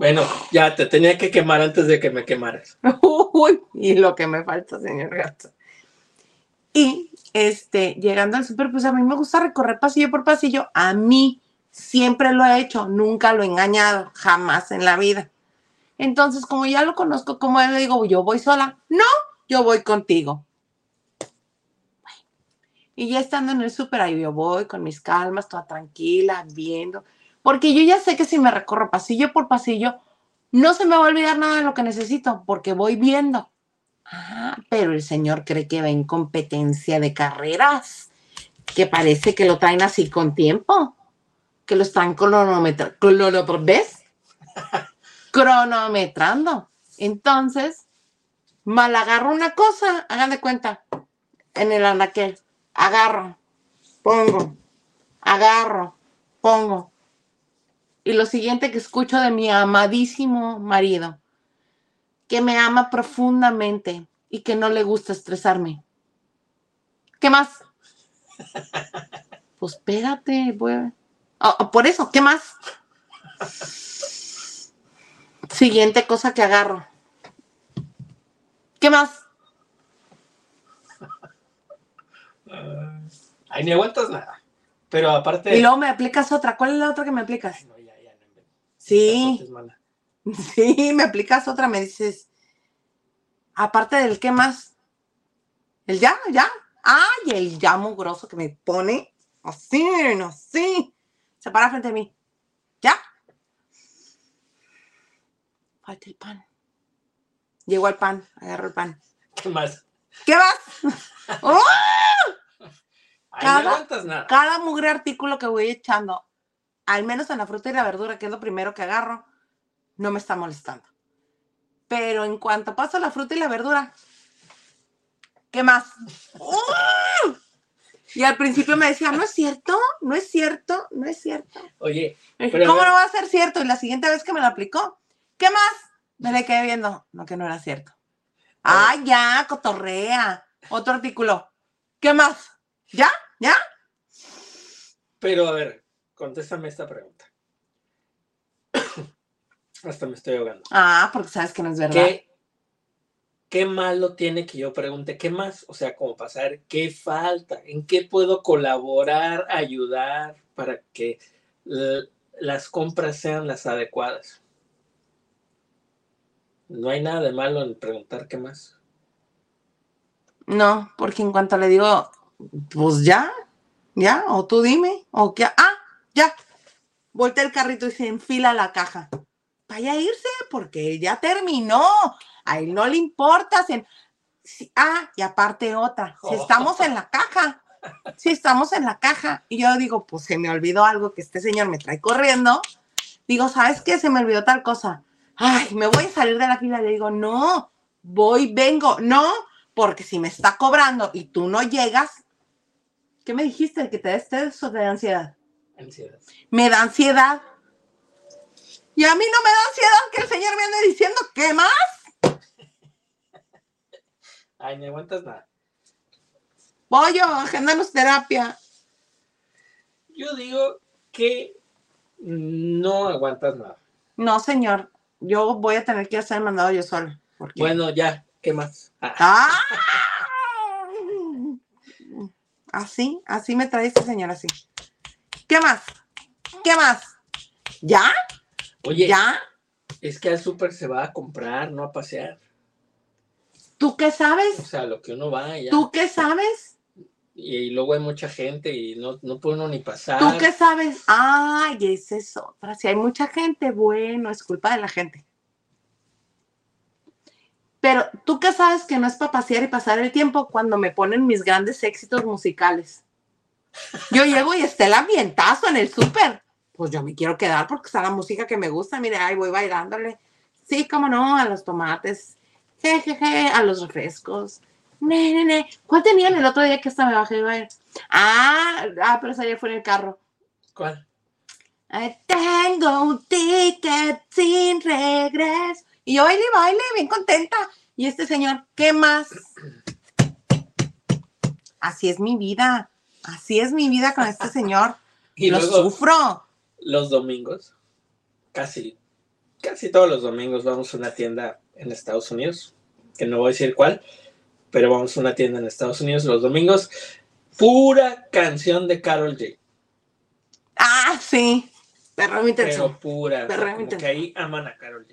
Bueno, ya te tenía que quemar antes de que me quemaras. Uy, y lo que me falta, señor gato. Y este, llegando al súper, pues a mí me gusta recorrer pasillo por pasillo. A mí siempre lo he hecho, nunca lo he engañado, jamás en la vida. Entonces, como ya lo conozco, como le digo, yo voy sola. No, yo voy contigo. Y ya estando en el súper, ahí yo voy con mis calmas, toda tranquila, viendo. Porque yo ya sé que si me recorro pasillo por pasillo, no se me va a olvidar nada de lo que necesito, porque voy viendo. Ah, pero el señor cree que va en competencia de carreras, que parece que lo traen así con tiempo, que lo están cronometrando. ¿Ves? Cronometrando. Entonces, mal agarro una cosa, hagan de cuenta, en el anaquel, agarro, pongo, agarro, pongo. Y lo siguiente que escucho de mi amadísimo marido, que me ama profundamente y que no le gusta estresarme. ¿Qué más? Pues espérate, ah, por eso, ¿qué más? Siguiente cosa que agarro. ¿Qué más? Ay, ni aguantas nada. Pero aparte. Y luego me aplicas otra. ¿Cuál es la otra que me aplicas? Ay, no, ya, ya, no. Sí, mala. sí, me aplicas otra. Me dices, aparte del qué más. El ya, ya. Ay, el ya mugroso que me pone así, así. Se para frente a mí. ¿Ya? Falta el pan. Llegó el pan, agarro el pan. ¿Qué más? ¿Qué más? ¡Oh! Cada- no aguantas nada. Cada mugre artículo que voy echando, al menos en la fruta y la verdura, que es lo primero que agarro, no me está molestando. Pero en cuanto paso la fruta y la verdura, ¿qué más? ¡Uh! Y al principio me decía, no es cierto, no es cierto, no es cierto. Oye, Pero ¿Cómo no va a ser cierto? Y la siguiente vez que me lo aplicó, ¿qué más? Me le quedé viendo, no, que no era cierto. Ah, ya, cotorrea. Otro artículo. ¿Qué más? ¿Ya? ¿Ya? pero a ver, contéstame esta pregunta. Hasta me estoy ahogando. Ah, porque sabes que no es verdad. ¿Qué, ¿Qué malo tiene que yo pregunte qué más? O sea, como pasar, ¿qué falta? ¿En qué puedo colaborar, ayudar para que las compras sean las adecuadas? No hay nada de malo en preguntar qué más. No, porque en cuanto le digo, pues ya, ya, o tú dime, o qué, ah, ya. Voltea el carrito y se enfila la caja. Vaya a irse, porque ya terminó. A él no le importa. se- ah, y aparte otra. Si estamos en la caja, si estamos en la caja. Y yo digo, pues se me olvidó algo que este señor me trae corriendo. Digo, ¿sabes qué? Se me olvidó tal cosa. Ay, me voy a salir de la fila. Le digo, no, voy, vengo. No, porque si me está cobrando y tú no llegas, ¿qué me dijiste? ¿Que te des test o te da ansiedad? Ansiedad. Me da ansiedad. Y a mí no me da ansiedad que el señor me ande diciendo, ¿qué más? Ay, no aguantas nada. Voy yo, agendanos terapia. Yo digo que no aguantas nada. No, señor, yo voy a tener que hacer el mandado yo solo. porque- Bueno, ya, ¿qué más? Ah, ¡Ah! Así, así me trae este señor, así. ¿Qué más? ¿Qué más? ¿Ya? oye, ¿Ya? es que al súper se va a comprar, no a pasear. ¿Tú qué O sabes? sea, lo que uno va ya. ¿Tú qué sabes? Y, y luego hay mucha gente y no, no puede uno ni pasar. ¿Tú qué sabes? Ay, esa es otra. Si hay mucha gente, bueno, es culpa de la gente. Pero tú qué sabes que no es para pasear y pasar el tiempo cuando me ponen mis grandes éxitos musicales. Yo llego y está el ambientazo en el súper. Pues yo me quiero quedar porque está la música que me gusta. Mire, ahí voy bailándole. Sí, cómo no, a los tomates. Jejeje, a los refrescos. Ne, ne, ne. ¿Cuál tenían el otro día que hasta me bajé de bailar? Ah, ah, pero esa ya fue en el carro. ¿Cuál? Tengo un ticket sin regreso. Y baile baile, bien contenta. Y este señor, ¿qué más? Así es mi vida. Así es mi vida con este señor. Y Lo luego sufro. los domingos, casi, casi todos los domingos vamos a una tienda en Estados Unidos, que no voy a decir cuál, pero vamos a una tienda en Estados Unidos los domingos, pura canción de Carol G. Ah, sí. Perro mi. Pero pura, que ahí aman a Carol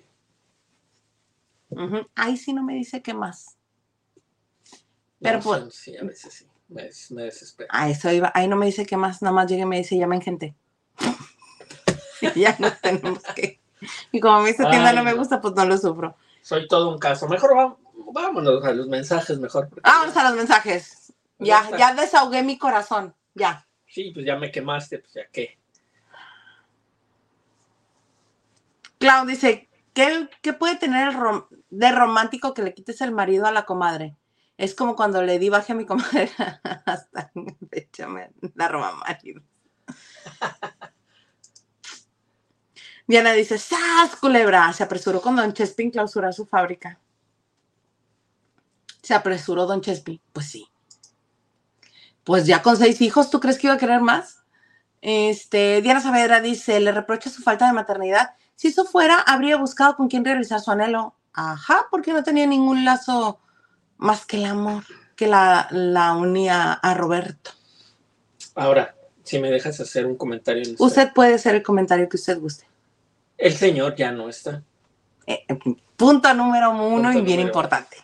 Ahí sí no me dice qué más. No, Pero pues- sí, a veces sí, me, des- me desespera. A eso iba. Ahí no me dice qué más. Nada más llega y me dice, llamen gente. Y ya no tenemos que. Y como a mí esta tienda Ay, no me gusta, pues no lo sufro. Soy todo un caso. Mejor va- vámonos a los mensajes, mejor. Vámonos a los mensajes. Ya, ya está. ya desahogué mi corazón. Ya. Sí, pues ya me quemaste, pues ya qué. Clau dice, ¿qué, puede tener de romántico que le quites el marido a la comadre? Es como cuando le di baje a mi comadre hasta fecha me la roba marido. Diana dice, ¡Sas, culebra! Se apresuró con Don Chespin clausurar su fábrica. Se apresuró Don Chespi. Pues sí. Pues ya con seis hijos, ¿tú crees que iba a querer más? Este, Diana Saavedra dice, le reprocha su falta de maternidad. Si eso fuera, habría buscado con quién realizar su anhelo. Ajá, porque no tenía ningún lazo más que el amor que la, la unía a Roberto. Ahora, si me dejas hacer un comentario. En usted puede hacer el comentario que usted guste. El señor ya no está. Eh, punto número uno y bien importante.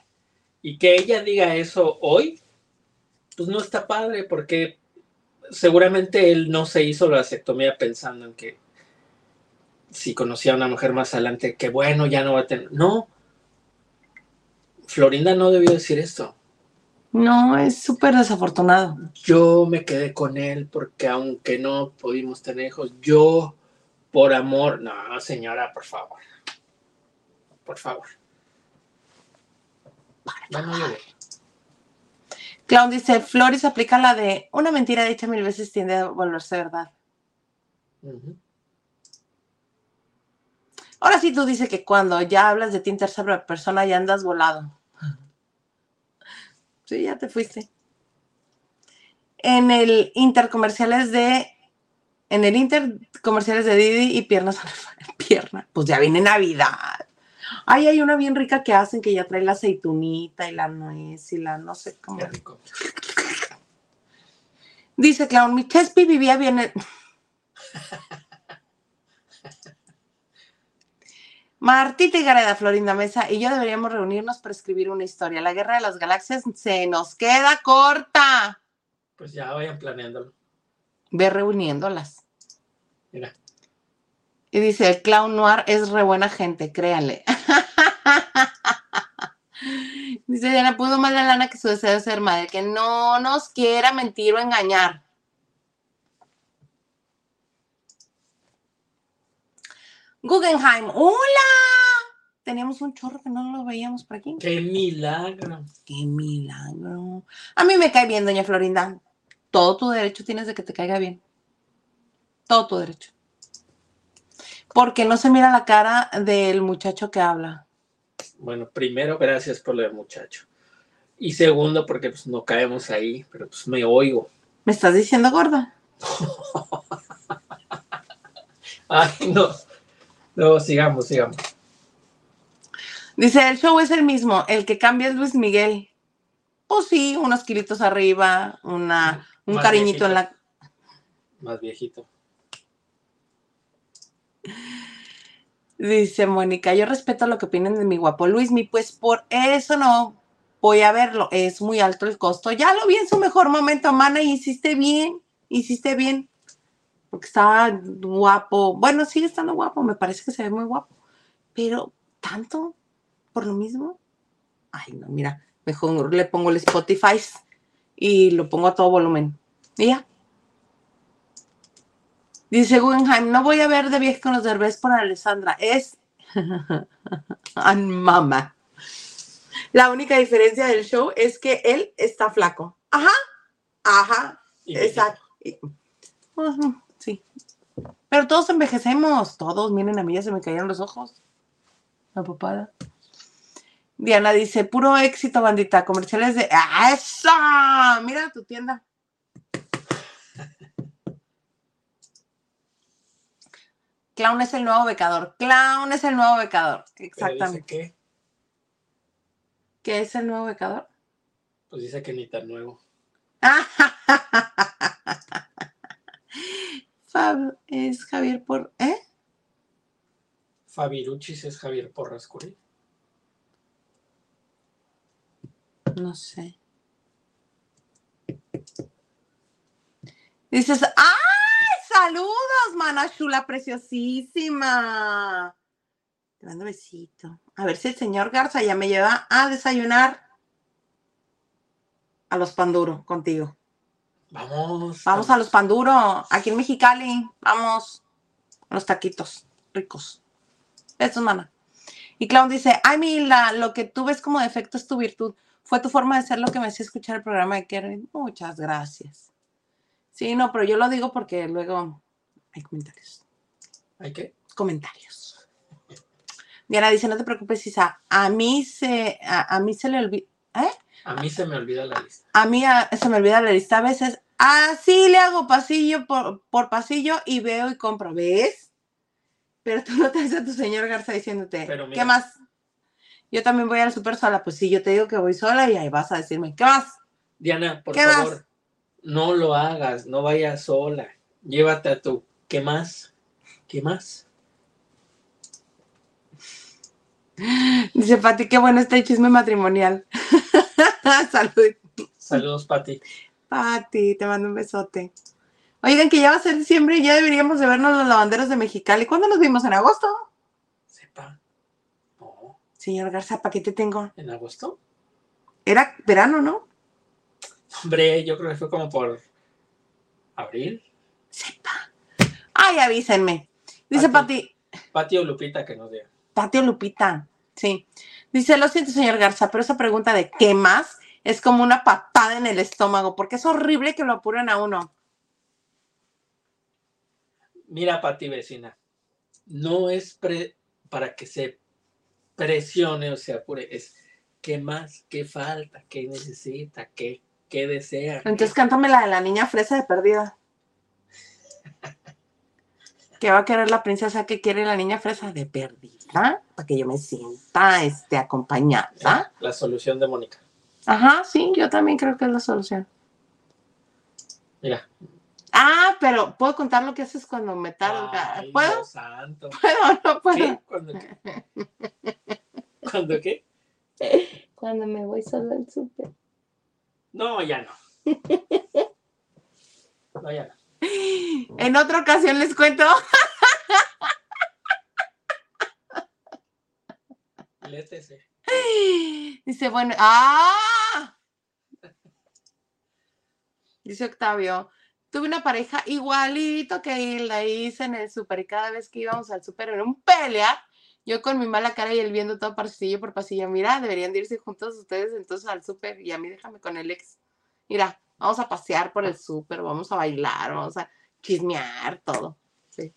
Y que ella diga eso hoy, pues no está padre, porque seguramente él no se hizo la vasectomía pensando en que si conocía a una mujer más adelante, que bueno, ya no va a tener. No. Florinda no debió decir esto. No, es súper desafortunado. Yo me quedé con él porque aunque no pudimos tener hijos, yo por amor, no, señora, por favor. Por favor. Bueno, Clown dice, Flores aplica la de una mentira dicha mil veces tiende a volverse verdad. Ahora sí tú dices que cuando ya hablas de ti en tercera persona ya andas volado. Sí, ya te fuiste. En el intercomerciales de. En el intercomerciales de Didi y piernas pierna. Pues ya viene Navidad. Ay, hay una bien rica que hacen que ya trae la aceitunita y la nuez y la no sé cómo. Dice Clown, mi Chespi vivía bien. Martita y Gareda, Florinda Mesa y yo deberíamos reunirnos para escribir una historia. La guerra de las galaxias se nos queda corta. Pues ya vayan planeándolo. Ve reuniéndolas. Mira. Y dice, el clown noir es re buena gente, créanle. dice Diana, pudo más la lana que su deseo de ser madre, que no nos quiera mentir o engañar. Guggenheim, hola. Teníamos un chorro que no lo veíamos por aquí. ¡Qué milagro! ¡Qué milagro! A mí me cae bien, doña Florinda. Todo tu derecho tienes de que te caiga bien. Todo tu derecho. Porque no se mira la cara del muchacho que habla. Bueno, primero, gracias por lo del muchacho. Y segundo, porque pues, no caemos ahí, pero pues me oigo. ¿Me estás diciendo gorda? Ay, no. No, sigamos, sigamos. Dice, el show es el mismo, el que cambia es Luis Miguel. Pues sí, unos kilitos arriba, una, un cariñito en la... Más viejito. Dice Mónica, yo respeto lo que opinen de mi guapo Luis, mi pues por eso no voy a verlo, es muy alto el costo. Ya lo vi en su mejor momento, mana, y hiciste bien, hiciste bien porque estaba guapo. Bueno, sigue estando guapo, me parece que se ve muy guapo. Pero, ¿tanto? ¿Por lo mismo? Ay, no, mira, mejor le pongo el Spotify y lo pongo a todo volumen. ¿Y ya? Dice Guggenheim, no voy a ver de viaje con los derbés por Alessandra. Es mama. La única diferencia del show es que él está flaco. Ajá, ajá, exacto. Sí. Pero todos envejecemos, todos, miren, a mí ya se me cayeron los ojos. La papada. Diana dice, puro éxito, bandita. Comerciales de... ¡Eso! Mira tu tienda. Clown es el nuevo becador. Clown es el nuevo becador. Exactamente. ¿Qué? ¿Qué es el nuevo becador? Pues dice que ni tan nuevo. Fab es Javier por. ¿Eh? Fabiruchis es Javier Porras No sé. Dices, ¡ay! Saludos, mana chula preciosísima. Te mando besito. A ver si el señor Garza ya me lleva a desayunar a los panduros contigo. Vamos. Vamos a los panduros, aquí en Mexicali. Vamos. A los taquitos ricos. Eso, mana. Y Clown dice, ay, Mila, lo que tú ves como defecto es tu virtud. Fue tu forma de ser lo que me hacía escuchar el programa de Karen. Muchas gracias. Sí, no, pero yo lo digo porque luego hay comentarios. ¿Hay qué? Comentarios. Diana dice, no te preocupes, Isa. A mí se, a, mí se le olvida. ¿Eh? A mí se me olvida la lista. A mí se me olvida la lista a veces. Así le hago pasillo por, por pasillo y veo y compro. ¿Ves? Pero tú no te haces a tu señor Garza diciéndote, Pero ¿qué más? Yo también voy al súper sola. Pues sí, yo te digo que voy sola y ahí vas a decirme, ¿qué más? Diana, por ¿Qué más? No lo hagas, no vayas sola. Llévate a tu. ¿Qué más? ¿Qué más? Dice Pati, qué bueno está el chisme matrimonial. Salud. Saludos, Pati. Pati, te mando un besote. Oigan, que ya va a ser diciembre y ya deberíamos de vernos los lavanderos de Mexicali. ¿Cuándo nos vimos? ¿En agosto? Sepa. No, Señor Garza, ¿para qué te tengo? ¿en agosto? Era verano, ¿no? Hombre, yo creo que fue como por abril. Sepa. Ay, avísenme. Dice Pati. Pati, o Lupita que nos diga. Pati o Lupita. Sí. Dice, lo siento, señor Garza, pero esa pregunta de ¿qué más? Es como una patada en el estómago, porque es horrible que lo apuren a uno. Mira, Pati vecina, no es pre- para que se presione o se apure, es qué más, qué falta, qué necesita, qué, qué desea. Entonces cántame la de la niña fresa de perdida. ¿Qué va a querer la princesa? ¿Qué quiere la niña fresa de perdida? Para que yo me sienta este, acompañada. La solución de Mónica. Ajá, sí, yo también creo que es la solución. Mira. Ah, pero ¿puedo contar lo que haces cuando me tarda? ¿Puedo? Dios santo. ¿Puedo o no puedo? ¿Qué? ¿Cuándo qué? ¿Cuándo qué? Cuando me voy solo al súper. No, ya no. No, ya no. En otra ocasión les cuento. Létese. Dice, bueno, ¡ah! Dice Octavio, tuve una pareja igualito que Hilda, y hice en el súper y cada vez que íbamos al súper era un pelear. Yo con mi mala cara y él viendo todo pasillo por pasillo. Mira, deberían de irse juntos ustedes entonces al súper y a mí déjame con el ex. Mira, vamos a pasear por el súper, vamos a bailar, vamos a chismear, todo. Sí.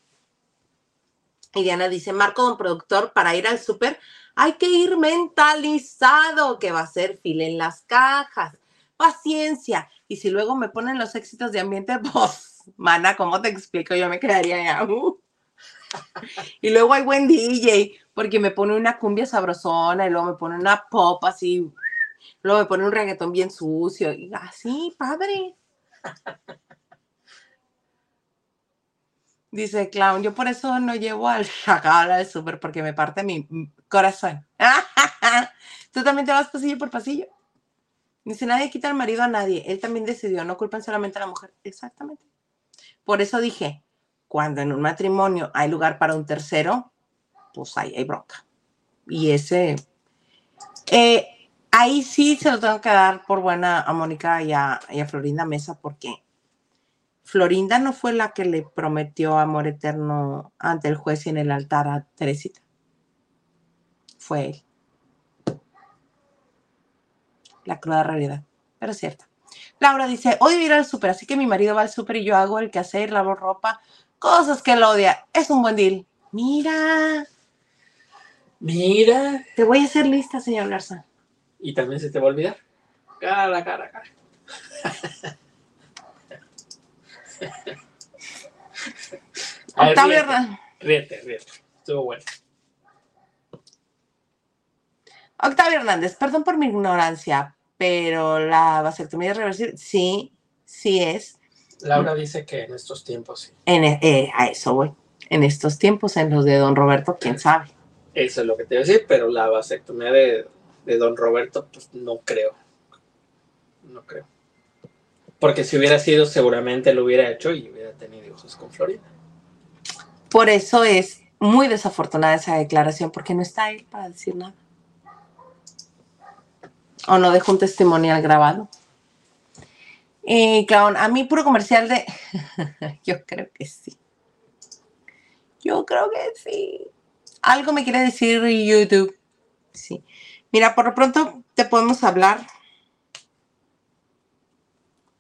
Y Diana dice, Marco, don productor, para ir al súper hay que ir mentalizado que va a ser fila en las cajas. Paciencia. Y si luego me ponen los éxitos de ambiente, pues, mana, ¿cómo te explico? Yo me quedaría ya. uh. Y luego hay buen DJ, porque me pone una cumbia sabrosona y luego me pone una pop así. Luego me pone un reggaetón bien sucio. Y así, padre. Dice Clown, yo por eso no llevo al chacal al súper porque me parte mi corazón. Tú también te vas pasillo por pasillo. Dice, nadie quita al marido a nadie. Él también decidió, no culpan solamente a la mujer. Exactamente. Por eso dije, cuando en un matrimonio hay lugar para un tercero, pues ahí hay bronca. Y ese, eh, ahí sí se lo tengo que dar por buena a Mónica y a, a Florinda Mesa porque Florinda no fue la que le prometió amor eterno ante el juez y en el altar a Teresita. Fue él. La cruda realidad, pero es cierta. Laura dice, odio ir al súper, así que mi marido va al súper y yo hago el quehacer, lavo ropa, cosas que él odia. Es un buen deal. Mira, Mira. te voy a hacer lista, señor Garza. Y también se te va a olvidar. Cara, cara, cara. Ver, Octavio ríete, Hernández. ríete, ríete. Estuvo bueno. Octavio Hernández, perdón por mi ignorancia, pero la vasectomía es reversible. Sí, sí es. Laura dice que en estos tiempos sí. En, e- eh, a eso voy. En estos tiempos, en los de don Roberto, quién sabe. Eso es lo que te iba a decir, pero la vasectomía de, de don Roberto, pues no creo. No creo. Porque si hubiera sido, seguramente lo hubiera hecho y hubiera tenido hijos con Florida. Por eso es muy desafortunada esa declaración, porque no está él para decir nada. O no dejó un testimonial grabado. Y claro, a mí puro comercial de... Yo creo que sí. Yo creo que sí. Algo me quiere decir YouTube. Sí. Mira, por lo pronto te podemos hablar.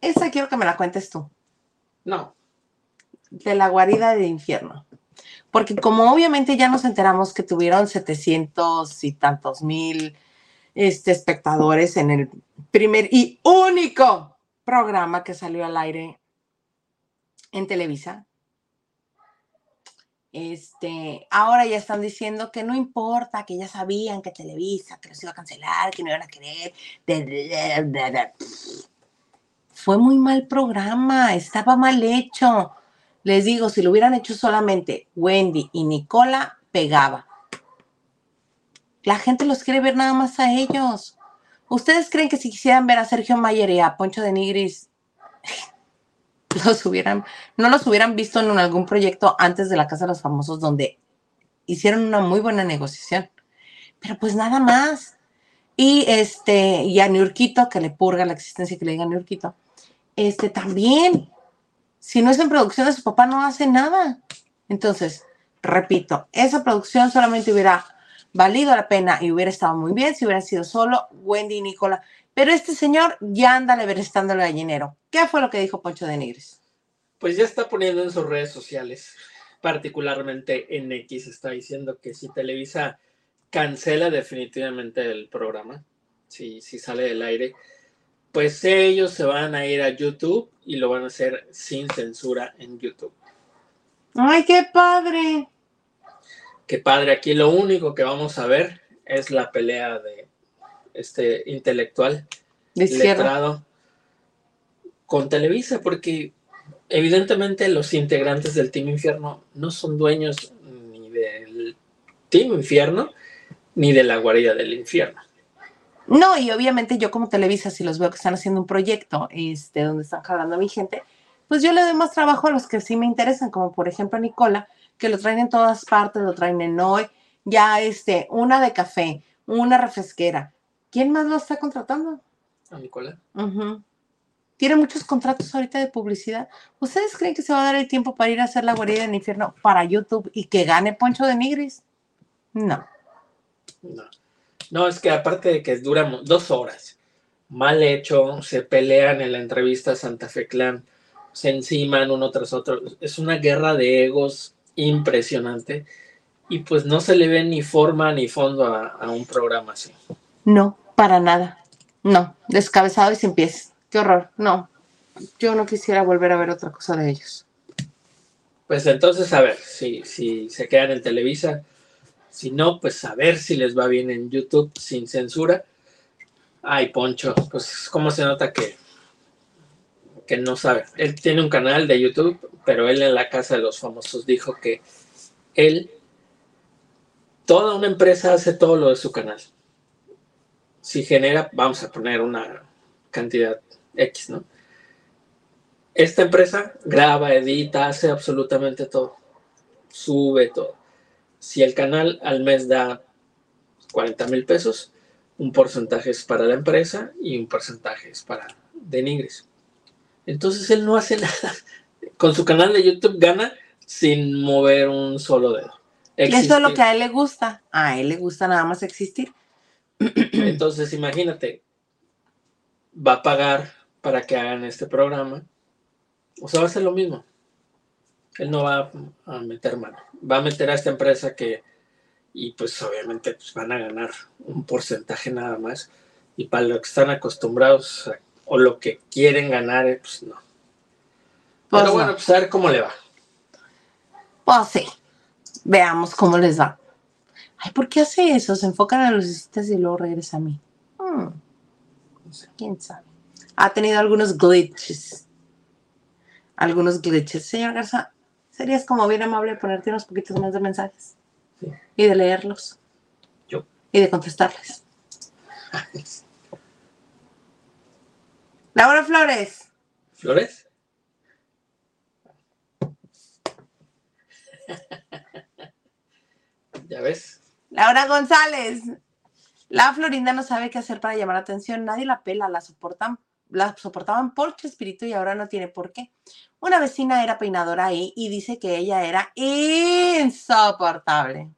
Esa quiero que me la cuentes tú No, de la guarida del infierno. Porque como obviamente ya nos enteramos que tuvieron 700 y tantos mil este, espectadores en el primer y único programa que salió al aire en Televisa. Este, ahora ya están diciendo que no importa, que ya sabían que Televisa, que los iba a cancelar, que no iban a querer. Fue muy mal programa, estaba mal hecho. Les digo, si lo hubieran hecho solamente Wendy y Nicola, pegaba. La gente los quiere ver nada más a ellos. ¿Ustedes creen que si quisieran ver a Sergio Mayer y a Poncho de Nigris, los hubieran, no los hubieran visto en algún proyecto antes de la Casa de los Famosos donde hicieron una muy buena negociación? Pero pues nada más. Y este, y a Niurquito, que le purga la existencia que le diga Niurquito, este también. Si no es en producción de su papá, no hace nada. Entonces, repito, esa producción solamente hubiera valido la pena y hubiera estado muy bien si hubiera sido solo Wendy y Nicola. Pero este señor ya anda leverestando el gallinero. ¿Qué fue lo que dijo Poncho de Nigris? Pues ya está poniendo en sus redes sociales, particularmente en X, está diciendo que si Televisa cancela definitivamente el programa, si, si sale del aire, pues ellos se van a ir a YouTube y lo van a hacer sin censura en YouTube. ¡Ay, qué padre! Qué padre, aquí lo único que vamos a ver es la pelea de este intelectual letrado con Televisa, porque evidentemente los integrantes del Team Infierno no son dueños ni del Team Infierno ni de la guarida del infierno. No, y obviamente yo como Televisa, si los veo que están haciendo un proyecto este, donde están jalando a mi gente, pues yo le doy más trabajo a los que sí me interesan, como por ejemplo a Nicola, que lo traen en todas partes, lo traen en hoy, ya este, una de café, una refresquera. ¿Quién más lo está contratando? A Nicola. Tiene muchos contratos ahorita de publicidad. ¿Ustedes creen que se va a dar el tiempo para ir a hacer la guarida del infierno para YouTube y que gane Poncho de Nigris? No. No. No, es que aparte de que dura dos horas, mal hecho, se pelean en la entrevista Santa Fe Clan, se enciman uno tras otro. Es una guerra de egos impresionante y pues no se le ve ni forma ni fondo a, un programa así. No, para nada. No, descabezado y sin pies. Qué horror. No, yo no quisiera volver a ver otra cosa de ellos. Pues entonces, a ver, si, si se quedan en Televisa, si no, pues a ver si les va bien en YouTube sin censura. Ay, Poncho, pues cómo se nota que, que no sabe. Él tiene un canal de YouTube pero él en la Casa de los Famosos dijo que él, toda una empresa hace todo lo de su canal. Si genera, vamos a poner una cantidad X, ¿no? Esta empresa graba, edita, hace absolutamente todo. Sube todo. Si el canal al mes da 40 mil pesos, un porcentaje es para la empresa y un porcentaje es para Denigres. Entonces él no hace nada con su canal de YouTube gana sin mover un solo dedo. Eso es lo que a él le gusta. A él le gusta nada más existir. Entonces, imagínate, va a pagar para que hagan este programa. O sea, va a ser lo mismo. Él no va a meter mano. Va a meter a esta empresa que, y pues obviamente pues, van a ganar un porcentaje nada más. Y para lo que están acostumbrados o lo que quieren ganar, pues no. Pero pues bueno, pues a ver cómo le va. Pues sí. Veamos cómo les va. Ay, ¿por qué hace eso? Se enfocan a los visitas y luego regresa a mí. Hmm. ¿Quién sabe? Ha tenido algunos glitches. Algunos glitches. Señor Garza, ¿serías como bien amable de ponerte unos poquitos más de mensajes? Sí. Y de leerlos. Yo. Y de contestarles. Laura Flores. ¿Flores? ya ves. Laura González. La Florinda no sabe qué hacer para llamar la atención. Nadie la pela, la soportan, la soportaban por su espíritu y ahora no tiene por qué. Una vecina era peinadora ahí y dice que ella era insoportable.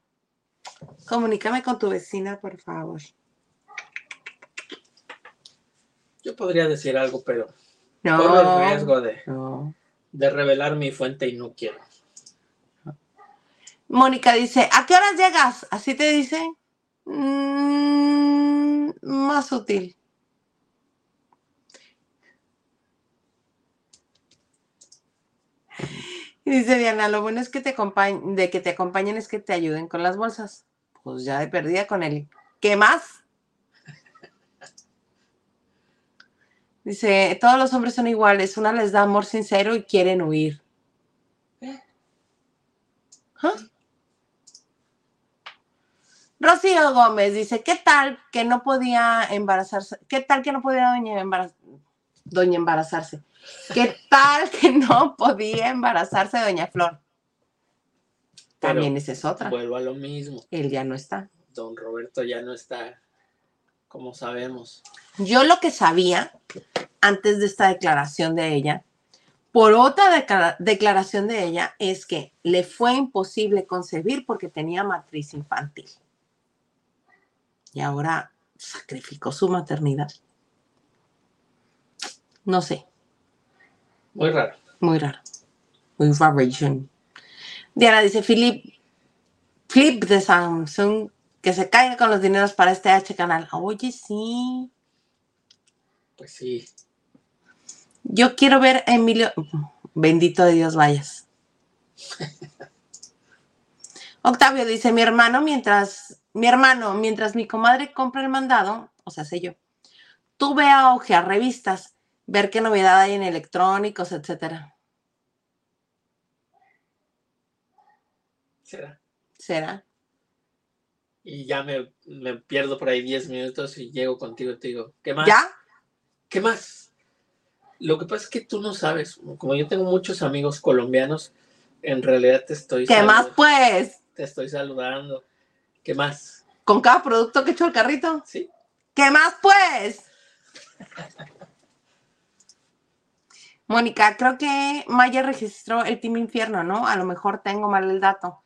Comunícame con tu vecina, por favor. Yo podría decir algo, pero no, corro el riesgo de, de revelar mi fuente y no quiero. Mónica dice, ¿a qué horas llegas? Así te dice. Mm, más sutil. Dice Diana, lo bueno es que te de que te acompañen es que te ayuden con las bolsas. Pues ya de perdida con él. ¿Qué más? Dice, todos los hombres son iguales, una les da amor sincero y quieren huir. ¿Eh? ¿Ah? Rocío Gómez dice, ¿qué tal que no podía embarazarse? ¿Qué tal que no podía doña, embaraz- doña embarazarse? ¿Qué tal que no podía embarazarse doña Flor? Pero También esa es otra. Vuelvo a lo mismo. Él ya no está. Don Roberto ya no está, como sabemos. Yo lo que sabía antes de esta declaración de ella, por otra declara- declaración de ella, es que le fue imposible concebir porque tenía matriz infantil. Y ahora sacrificó su maternidad. No sé, Muy raro. muy raro. Muy variation. Diana dice, Philip, Flip de Samsung, que se caiga con los dineros para este H canal. Oye, sí. Pues sí. Yo quiero ver a Emilio. Bendito de Dios vayas. Octavio dice: Mi hermano, mientras. Mi hermano, mientras mi comadre compra el mandado, o sea, sé yo, tú ve a ojear revistas, ver qué novedad hay en electrónicos, etcétera. Será. ¿Será? Y ya me, me pierdo por ahí 10 minutos y llego contigo y te digo, ¿qué más? ¿Ya? ¿Qué más? Lo que pasa es que tú no sabes. Como yo tengo muchos amigos colombianos, en realidad te estoy ¿Qué más, pues? Te estoy saludando. ¿Qué más? Con cada producto que echo el carrito. Sí. ¿Qué más, pues? Mónica, creo que Maya registró el Team Infierno, ¿no? A lo mejor tengo mal el dato.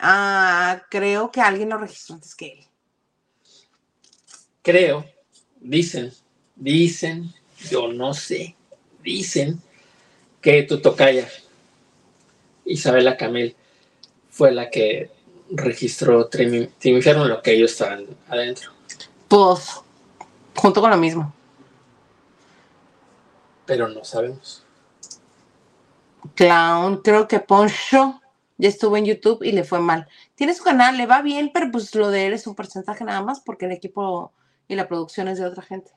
Ah, creo que alguien lo registró antes que él. Creo, dicen, dicen, yo no sé, dicen que tu tocaya, Isabela Camil, fue la que registró Team Infierno, lo que ellos estaban adentro. Pues, junto con lo mismo. Pero no sabemos. Clown, creo que Poncho ya estuvo en YouTube y le fue mal. Tiene su canal, le va bien, pero pues lo de él es un porcentaje nada más porque el equipo y la producción es de otra gente.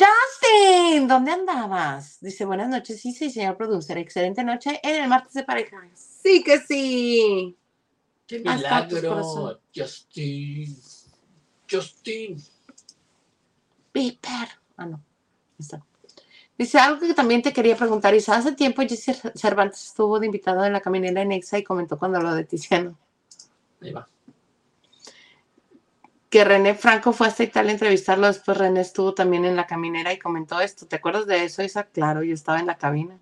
Justin, ¿dónde andabas? Dice, buenas noches, sí, sí, señor producer, excelente noche en el martes de pareja. Sí que sí. ¡Qué Hasta milagro! Justin. Justin. Piper. Ah, no. Está. Dice algo que también te quería preguntar. Isa, hace tiempo Jesse Cervantes estuvo de invitado en la caminera en Exa y comentó cuando lo de Tiziano. Ahí va. Que René Franco fue hasta Italia a entrevistarlo. Después René estuvo también en la caminera y comentó esto. ¿Te acuerdas de eso, Isa? Claro, yo estaba en la cabina.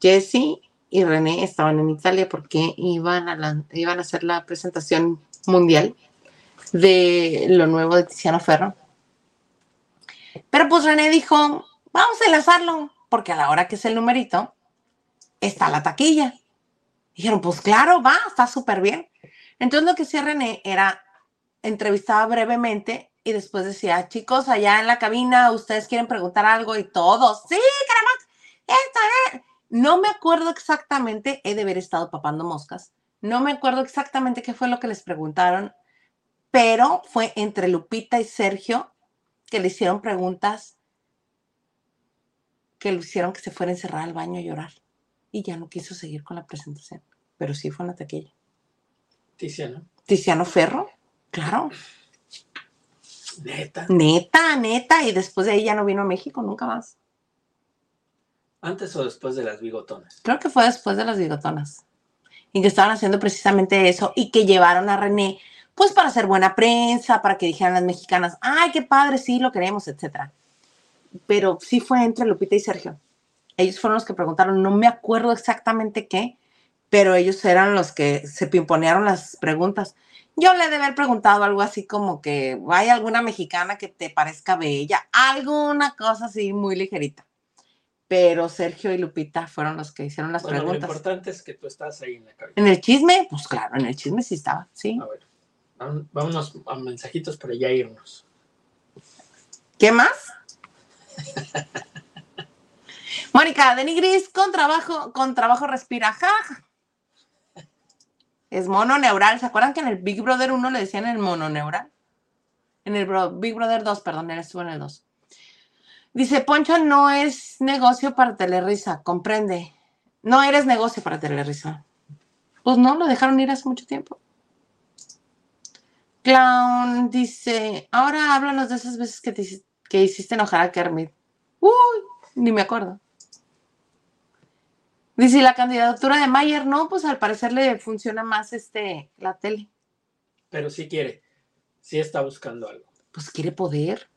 Jesse y René estaban en Italia porque iban a, la- iban a hacer la presentación mundial de lo nuevo de Tiziano Ferro. Pero pues René dijo, vamos a enlazarlo, porque a la hora que es el numerito, está la taquilla. Dijeron, pues claro, va, está súper bien. Entonces lo que hacía René era, entrevistaba brevemente y después decía, chicos, allá en la cabina, ustedes quieren preguntar algo y todos, sí, queremos, esto es. No me acuerdo exactamente, he de haber estado papando moscas, no me acuerdo exactamente qué fue lo que les preguntaron, pero fue entre Lupita y Sergio que le hicieron preguntas que lo hicieron que se fuera a encerrar al baño a llorar. Y ya no quiso seguir con la presentación. Pero sí fue una taquilla. Tiziano. Tiziano Ferro, claro. Neta. Neta, neta. Y después de ahí ya no vino a México nunca más. ¿Antes o después de las bigotonas? Creo que fue después de las bigotonas. Y que estaban haciendo precisamente eso. Y que llevaron a René, pues para hacer buena prensa, para que dijeran las mexicanas, ay, qué padre, sí, lo queremos, etcétera. Pero sí fue entre Lupita y Sergio. Ellos fueron los que preguntaron, no me acuerdo exactamente qué, pero ellos eran los que se pimponearon las preguntas. Yo le he de haber preguntado algo así como que, ¿hay alguna mexicana que te parezca bella? Alguna cosa así muy ligerita. Pero Sergio y Lupita fueron los que hicieron las Bueno, lo preguntas. importante es que tú estás ahí en la cabina. ¿En el chisme? Pues claro, en el chisme sí estaba, sí. A ver, vámonos a mensajitos para ya irnos. ¿Qué más? Mónica, Denny Gris, con trabajo, con trabajo respira. Ja. Es mononeural. ¿Se acuerdan que en el Big Brother 1 le decían el mononeural? En el Big Brother 2, perdón, él estuvo en el 2. Dice, Poncho no es negocio para Telerisa, comprende. No eres negocio para Telerisa. Pues no, lo dejaron ir hace mucho tiempo. Clown dice, ahora háblanos de esas veces que, que hiciste enojar a Kermit. Uy, ni me acuerdo. Dice, ¿y la candidatura de Mayer, no, pues al parecer le funciona más este, la tele. Pero sí quiere. Sí está buscando algo. Pues quiere poder.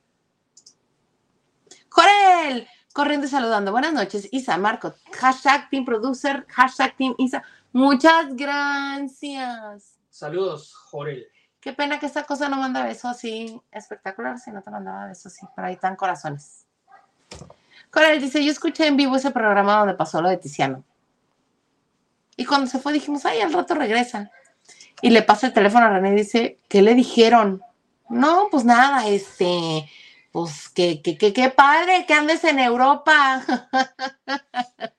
Jorel, corriendo y saludando. Buenas noches, Isa, Marco. Hashtag Team Producer, hashtag Team Isa. Muchas gracias. Saludos, Jorel. Qué pena que esta cosa no manda besos así espectacular, si no te mandaba besos así, pero ahí están corazones. Corel dice, yo escuché en vivo ese programa donde pasó lo de Tiziano. Y cuando se fue dijimos, ay, al rato regresa. Y le pasa el teléfono a René y dice, ¿qué le dijeron? No, pues nada, este, pues que, que, que, qué padre que andes en Europa.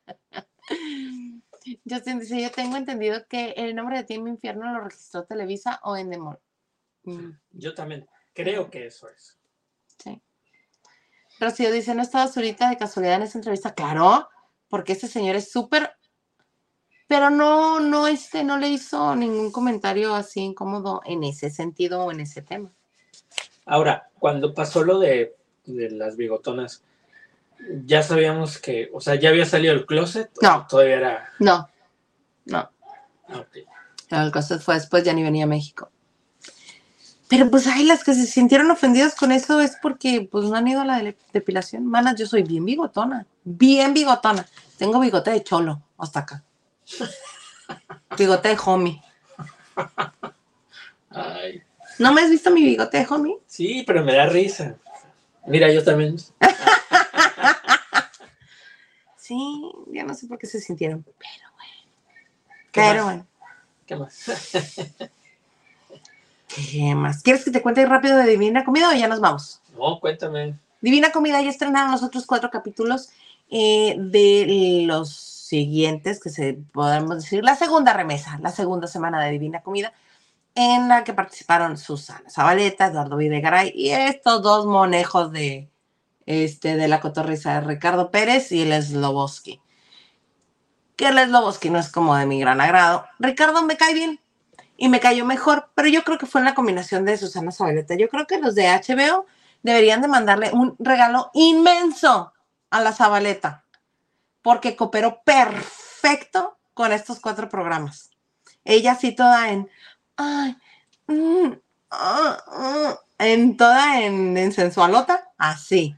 Justin dice, yo tengo entendido que el nombre de Team Infierno lo registró Televisa o Endemol. Mm, Yo también creo que eso es. sí. Rocío dice, ¿no estabas ahorita de casualidad en esa entrevista? Claro, porque ese señor es súper... Pero no, no, este, no le hizo ningún comentario así incómodo en ese sentido o en ese tema. Ahora, cuando pasó lo de, de las bigotonas, ya sabíamos que, o sea, ya había salido el closet. ¿o No. Todavía era. No, no. ah, ok. El closet fue después, ya ni venía a México. Pero pues ay, las que se sintieron ofendidas con eso es porque pues no han ido a la de- depilación. Manas, yo soy bien bigotona, bien bigotona. Tengo bigote de cholo hasta acá. Bigote de homie. Ay, ¿No me has visto mi bigote de homie? sí, pero me da risa. Mira, yo también. Sí, ya no sé por qué se sintieron. Pero bueno. ¿Qué Pero más? bueno. ¿Qué más? ¿Qué más? ¿Quieres que te cuente rápido de Divina Comida o ya nos vamos? No, cuéntame. Divina Comida ya estrenaron los otros cuatro capítulos eh, de los siguientes, que se podemos decir, la segunda remesa, la segunda semana de Divina Comida, en la que participaron Susana Zabaleta, Eduardo Videgaray y estos dos monejos de, este, de la cotorriza, Ricardo Pérez y el Sloboski. Que el Sloboski no es como de mi gran agrado. Ricardo me cae bien y me cayó mejor, pero yo creo que fue en la combinación de Susana Zabaleta. Yo creo que los de HBO deberían de mandarle un regalo inmenso a la Zabaleta, porque cooperó perfecto con estos cuatro programas. Ella sí toda en, ay, mm, ah, ah", en toda en, en sensualota, así,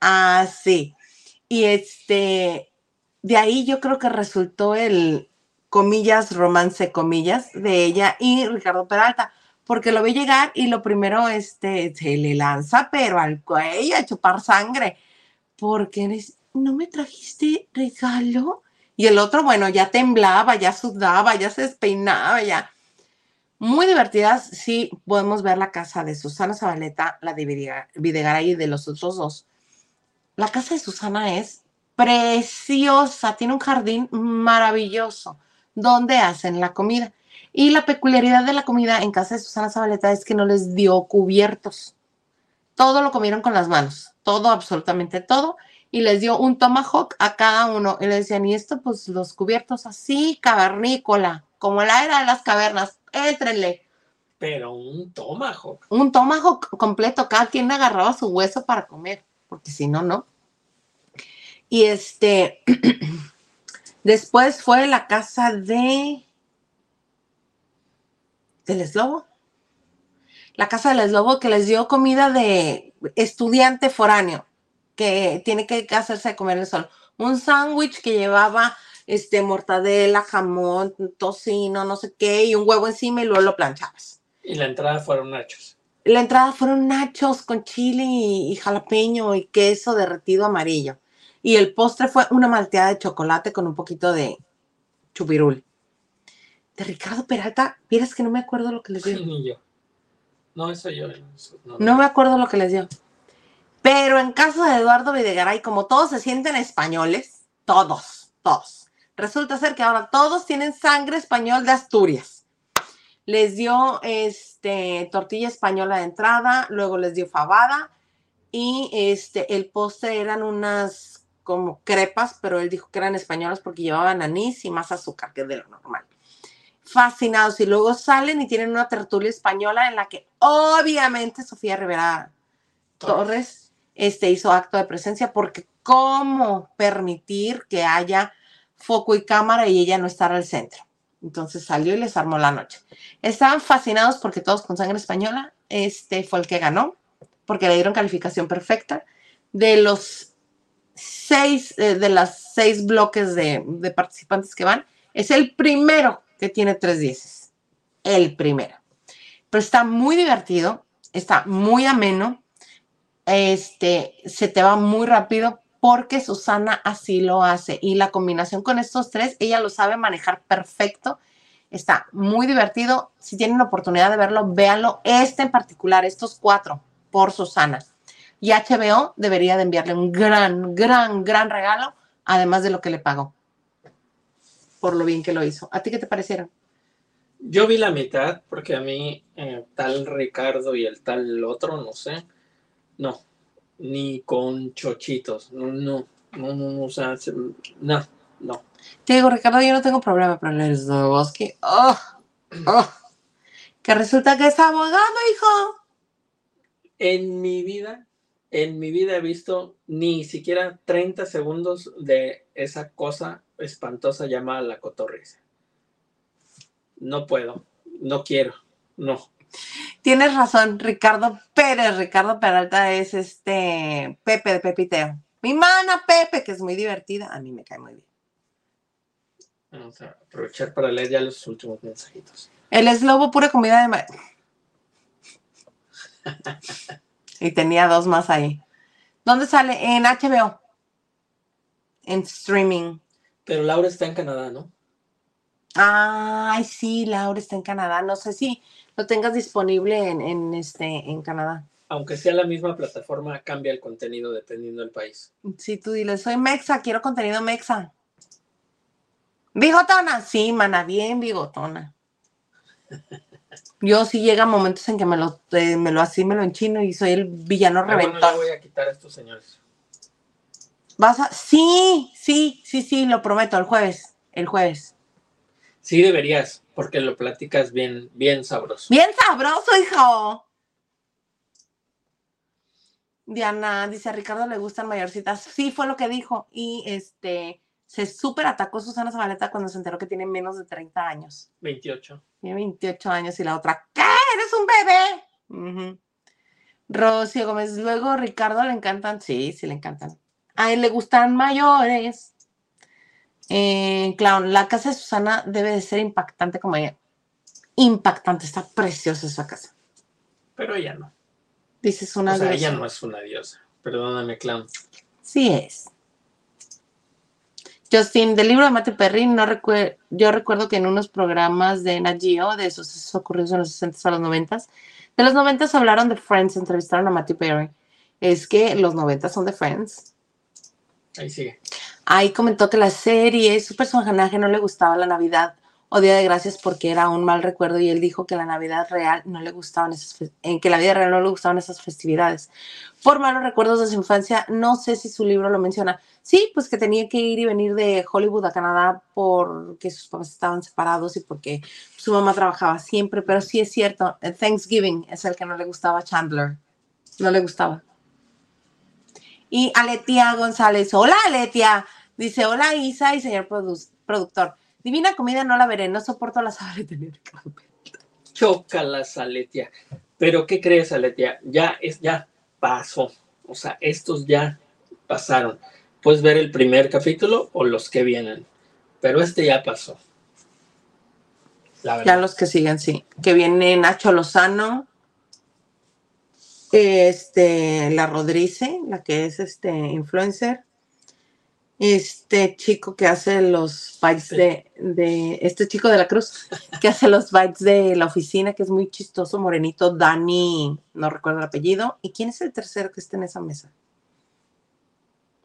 así. Y este, de ahí yo creo que resultó el, comillas, romance, comillas, de ella y Ricardo Peralta porque lo ve llegar y lo primero este, se le lanza, pero al cuello a chupar sangre, porque eres, no me trajiste regalo. Y el otro, bueno, ya temblaba, ya sudaba, ya se despeinaba, ya. Muy divertidas, sí, podemos ver la casa de Susana Zabaleta, la de Videga- Videgaray y de los otros dos. La casa de Susana es preciosa, tiene un jardín maravilloso, donde hacen la comida. Y la peculiaridad de la comida en casa de Susana Zabaleta es que no les dio cubiertos. Todo lo comieron con las manos, todo, absolutamente todo. Y les dio un tomahawk a cada uno. Y le decían, y esto, pues los cubiertos así, cavernícola, como la era de las cavernas, éntrenle. Pero un tomahawk. Un tomahawk completo, cada quien agarraba su hueso para comer, porque si no, no. Y este, después fue la casa de del eslobo. La casa del eslobo que les dio comida de estudiante foráneo, que tiene que hacerse de comer el sol. Un sándwich que llevaba este mortadela, jamón, tocino, no sé qué, y un huevo encima y luego lo planchabas. Y la entrada fueron nachos. La entrada fueron nachos con chile y, y jalapeño y queso derretido amarillo. Y el postre fue una malteada de chocolate con un poquito de chupirul. De Ricardo Peralta, vieras que no me acuerdo lo que les dio. Ni yo. No, eso yo. eso no. No me acuerdo lo que les dio. Pero en caso de Eduardo Videgaray, como todos se sienten españoles, todos, todos, resulta ser que ahora todos tienen sangre español de Asturias. Les dio este, tortilla española de entrada, luego les dio fabada y este, el postre eran unas como crepas, pero él dijo que eran españolas porque llevaban anís y más azúcar que de lo normal. Fascinados y luego salen y tienen una tertulia española en la que obviamente Sofía Rivera Torres este, hizo acto de presencia porque cómo permitir que haya foco y cámara y ella no estar al centro. Entonces salió y les armó la noche. Estaban fascinados porque todos con sangre española, este fue el que ganó, porque le dieron calificación perfecta. De los seis eh, de las seis bloques de, participantes que van, es el primero que tiene tres dieces. El primero. Pero está muy divertido, está muy ameno, este, se te va muy rápido porque Susana así lo hace. Y la combinación con estos tres, ella lo sabe manejar perfecto. Está muy divertido. Si tienen la oportunidad de verlo, véanlo. Este en particular, estos cuatro, por Susana. Y HBO debería de enviarle un gran, gran, gran regalo, además de lo que le pagó, por lo bien que lo hizo. ¿A ti qué te parecieron? Yo vi la mitad, porque a mí eh, tal Ricardo y el tal otro, no sé, no, ni con chochitos, no, no, no, no, o sea, no, no. Te digo, Ricardo, yo no tengo problema, pero el Bosque, oh, oh, que resulta que es abogado, hijo. En mi vida en mi vida he visto ni siquiera 30 segundos de esa cosa espantosa llamada la cotorriza. No puedo, no quiero, no. Tienes razón, Ricardo Pérez. Ricardo Peralta es este Pepe de Pepiteo. Mi mana Pepe, que es muy divertida. A mí me cae muy bien. Vamos a aprovechar para leer ya los últimos mensajitos. El es lobo pura comida de... Y tenía dos más ahí. ¿Dónde sale? En HBO. En streaming. Pero Laura está en Canadá, ¿no? Ay, sí, Laura está en Canadá. No sé si lo tengas disponible en, este, en Canadá. Aunque sea la misma plataforma, cambia el contenido dependiendo del país. Sí, tú dile, soy Mexa, quiero contenido Mexa. ¿Bigotona? Sí, mana, bien bigotona. Yo sí llega momentos en que me lo, eh, me lo así, me lo enchino y soy el villano reventón. Bueno, voy a quitar a estos señores. ¿Vas a...? Sí, sí, sí, sí, lo prometo, el jueves, el jueves. Sí deberías, porque lo platicas bien, bien sabroso. Bien sabroso, hijo. Diana dice, a Ricardo le gustan mayorcitas. Sí, fue lo que dijo. Y este, se súper atacó Susana Zabaleta cuando se enteró que tiene menos de 30 años. 28. Tiene 28 años y la otra, ¿qué? ¿Eres un bebé? Rocío Gómez, luego Ricardo le encantan, sí, sí le encantan. A él le gustan mayores. Eh, Clown, la casa de Susana debe de ser impactante como ella. Impactante, está preciosa esa casa. Pero ella no. Dices una o sea, ella no es una diosa. Perdóname, Clown. Sí es. Justin, del libro de Matthew Perry, no yo recuerdo que en unos programas de Nagio, de esos ocurridos en los 60 a los 90, de los 90 hablaron de Friends, entrevistaron a Matthew Perry. Es que los 90 son de Friends. Ahí sigue. Ahí comentó que la serie, su personaje no le gustaba la Navidad o Día de Gracias porque era un mal recuerdo y él dijo que la Navidad real no le gustaban esas, en que la vida real no le gustaban esas festividades. Por malos recuerdos de su infancia, no sé si su libro lo menciona. Sí, pues que tenía que ir y venir de Hollywood a Canadá porque sus papás estaban separados y porque su mamá trabajaba siempre, pero sí es cierto, Thanksgiving es el que no le gustaba a Chandler. No le gustaba. Y Aletia González, hola Aletia, dice, hola Isa y señor productor Divina comida no la veré, no soporto la Aletia. Choca la Aletia. Pero ¿qué crees, Aletia? Ya es, ya pasó. O sea, estos ya pasaron. Puedes ver el primer capítulo o los que vienen. Pero este ya pasó. ya los que siguen, sí. Que viene Nacho Lozano. Este, la Rodrice, la que es este influencer. Este chico que hace los bites de, de, este chico de la Cruz, que hace los bites de la oficina, que es muy chistoso, morenito, Dani, no recuerdo el apellido. ¿Y quién es el tercero que está en esa mesa?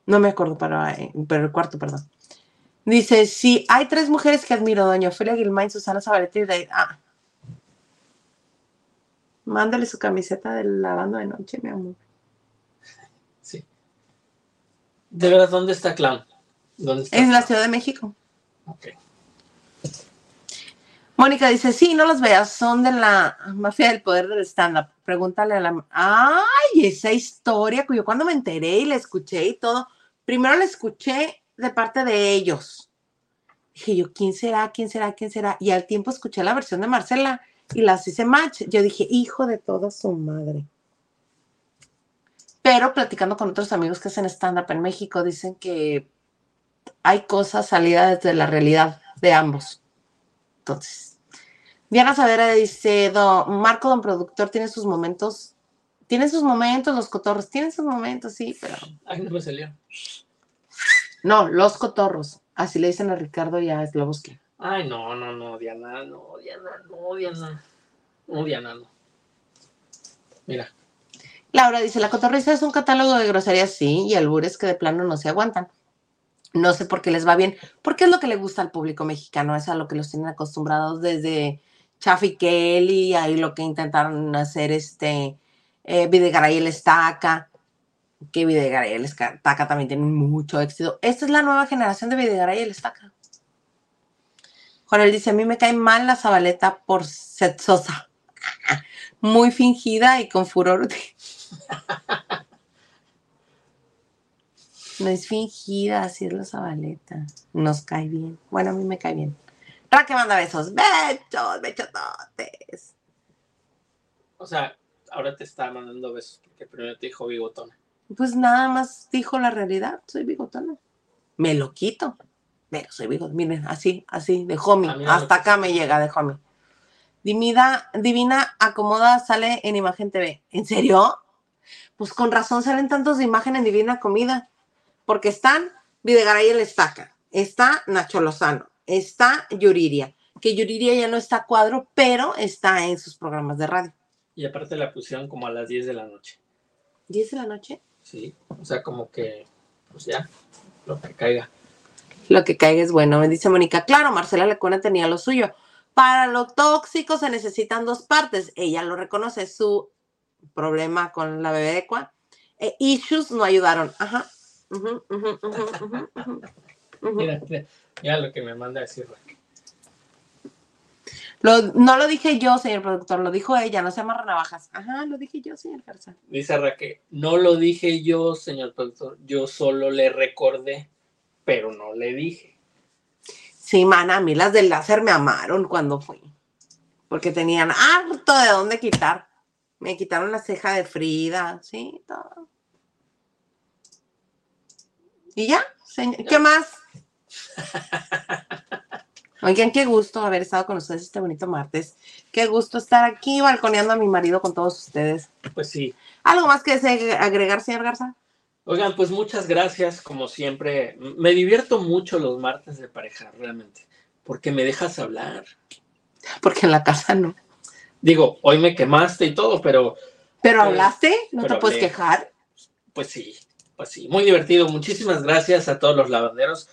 No me acuerdo, pero, eh, pero el cuarto, perdón. Dice, sí, hay tres mujeres que admiro, doña Ofelia Gilmain, Susana Zabaleta y de... Ah. Mándale su camiseta de lavando de noche, mi amor. Sí. ¿De verdad dónde está Clown? ¿Dónde está En la? Ciudad de México. Ok. Mónica dice, sí, no los veas, son de la mafia del poder del stand-up. Pregúntale a la... Ay, esa historia, cuyo cuando me enteré y la escuché y todo, primero la escuché de parte de ellos. Dije yo, ¿quién será? ¿Quién será? ¿Quién será? Y al tiempo escuché la versión de Marcela y las hice match. Yo dije, hijo de toda su madre. Pero platicando con otros amigos que hacen stand-up en México, dicen que hay cosas salidas de la realidad de ambos. Entonces, Diana Savera dice, don, Marco, don productor, tiene sus momentos, tiene sus momentos, los cotorros, tienen sus momentos, sí, pero Ay, no me salió. no, los cotorros, así le dicen a Ricardo y a Sloboski. Ay, no, no, no, Diana, no, Diana, no, Diana. No, Diana, no. Mira, Laura dice, la cotorriza es un catálogo de groserías, sí, y albures que de plano no se aguantan. No sé por qué les va bien, porque es lo que le gusta al público mexicano, es a lo que los tienen acostumbrados desde Chaffy Kelly, ahí lo que intentaron hacer este eh, Videgaray el Estaca, que Videgaray el Estaca también tienen mucho éxito. Esta es la nueva generación de Videgaray el Estaca. Jorel dice, a mí me cae mal la Zabaleta por sexosa, muy fingida y con furor. No es fingida, así es la Zabaleta. Nos cae bien. Bueno, a mí me cae bien. Raque manda besos. Besos, bechototes. o sea, ahora te está mandando besos porque primero te dijo bigotona. Pues nada más dijo la realidad. Soy bigotona. Me lo quito. Pero soy bigotona. Miren, así, así, de homie. Hasta acá me llega de homie. Divina, Divina Acomoda sale en Imagen TV. ¿En serio? Pues con razón salen tantos de imagen en Divina Comida. Porque están Videgaray el Estaca, está Nacho Lozano, está Yuriria, que Yuriria ya no está a cuadro, pero está en sus programas de radio. Y aparte la pusieron como a las 10 de la noche. ¿10 de la noche? Sí, o sea, como que, pues ya, lo que caiga. Lo que caiga es bueno, me dice Mónica. Claro, Marcela Lecuna tenía lo suyo. Para lo tóxico se necesitan dos partes. Ella lo reconoce, su problema con la bebé de Cua. Eh, issues no ayudaron. Ajá. Mira, mira, mira lo que me manda a decir Raquel. Lo- no lo dije yo, señor productor, lo dijo ella, no se amarra navajas. Ajá, lo dije yo, señor Garza. Dice Raquel, no lo dije yo, señor productor, yo solo le recordé, pero no le dije. Sí, mana, a mí las del láser me amaron cuando fui. Porque tenían harto de dónde quitar. Me quitaron la ceja de Frida, sí, todo. ¿Y ya? ¿Qué más? Oigan, qué gusto haber estado con ustedes este bonito martes. Qué gusto estar aquí balconeando a mi marido con todos ustedes. Pues sí. ¿Algo más que desee agregar, señor Garza? Oigan, pues muchas gracias, como siempre. Me divierto mucho los martes de pareja, realmente, porque me dejas hablar. Porque en la casa no. Digo, hoy me quemaste y todo, pero ¿Pero Pues, hablaste? ¿No pero te puedes hablé. quejar? pues sí, pues sí, muy divertido. Muchísimas gracias a todos los lavanderos.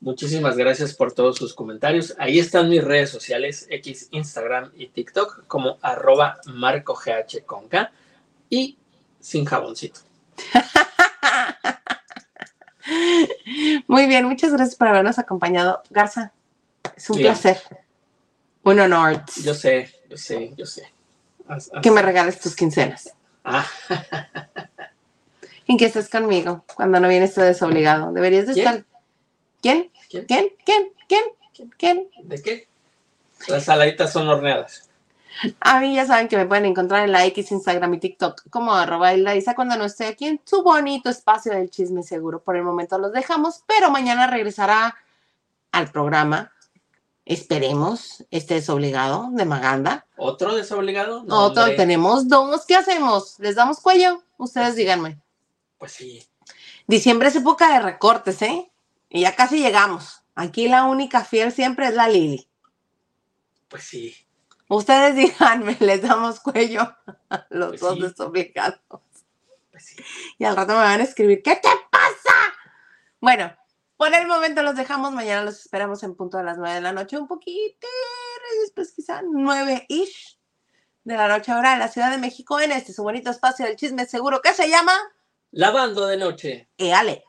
Muchísimas gracias por todos sus comentarios. Ahí están mis redes sociales, X, Instagram y TikTok, como arroba marcogh con K y sin jaboncito. Muy bien, muchas gracias por habernos acompañado. Garza, es un Bien. placer. Un honor Yo sé, yo sé, yo sé. Que me regales tus quincenas. Ah, Y que estés conmigo cuando no vienes todo desobligado. Deberías de ¿Quién? estar. ¿Quién? ¿Quién? ¿Quién? ¿Quién? ¿Quién? ¿Quién? ¿De qué? Las saladitas son horneadas. A mí ya saben que me pueden encontrar en la X, Instagram y TikTok como arroba Isa cuando no estoy aquí en su bonito espacio del chisme seguro. Por el momento los dejamos, pero mañana regresará al programa. Esperemos, este desobligado de Maganda. ¿Otro desobligado? No, Otro, hombre. tenemos dos. ¿Qué hacemos? ¿Les damos cuello? Ustedes díganme. Pues sí. Diciembre es época de recortes, ¿eh? Y ya casi llegamos. Aquí la única fiel siempre es la Lili. Pues sí. Ustedes díganme, les damos cuello a los Pues dos sí. desobligados. Pues sí. Y al rato me van a escribir, ¿qué te pasa? Bueno, por el momento los dejamos. Mañana los esperamos en punto de las nueve de la noche, un poquito después, quizá nueve-ish de la noche ahora en la Ciudad de México, en este su bonito espacio del chisme seguro que se llama Lavando de noche. Eale.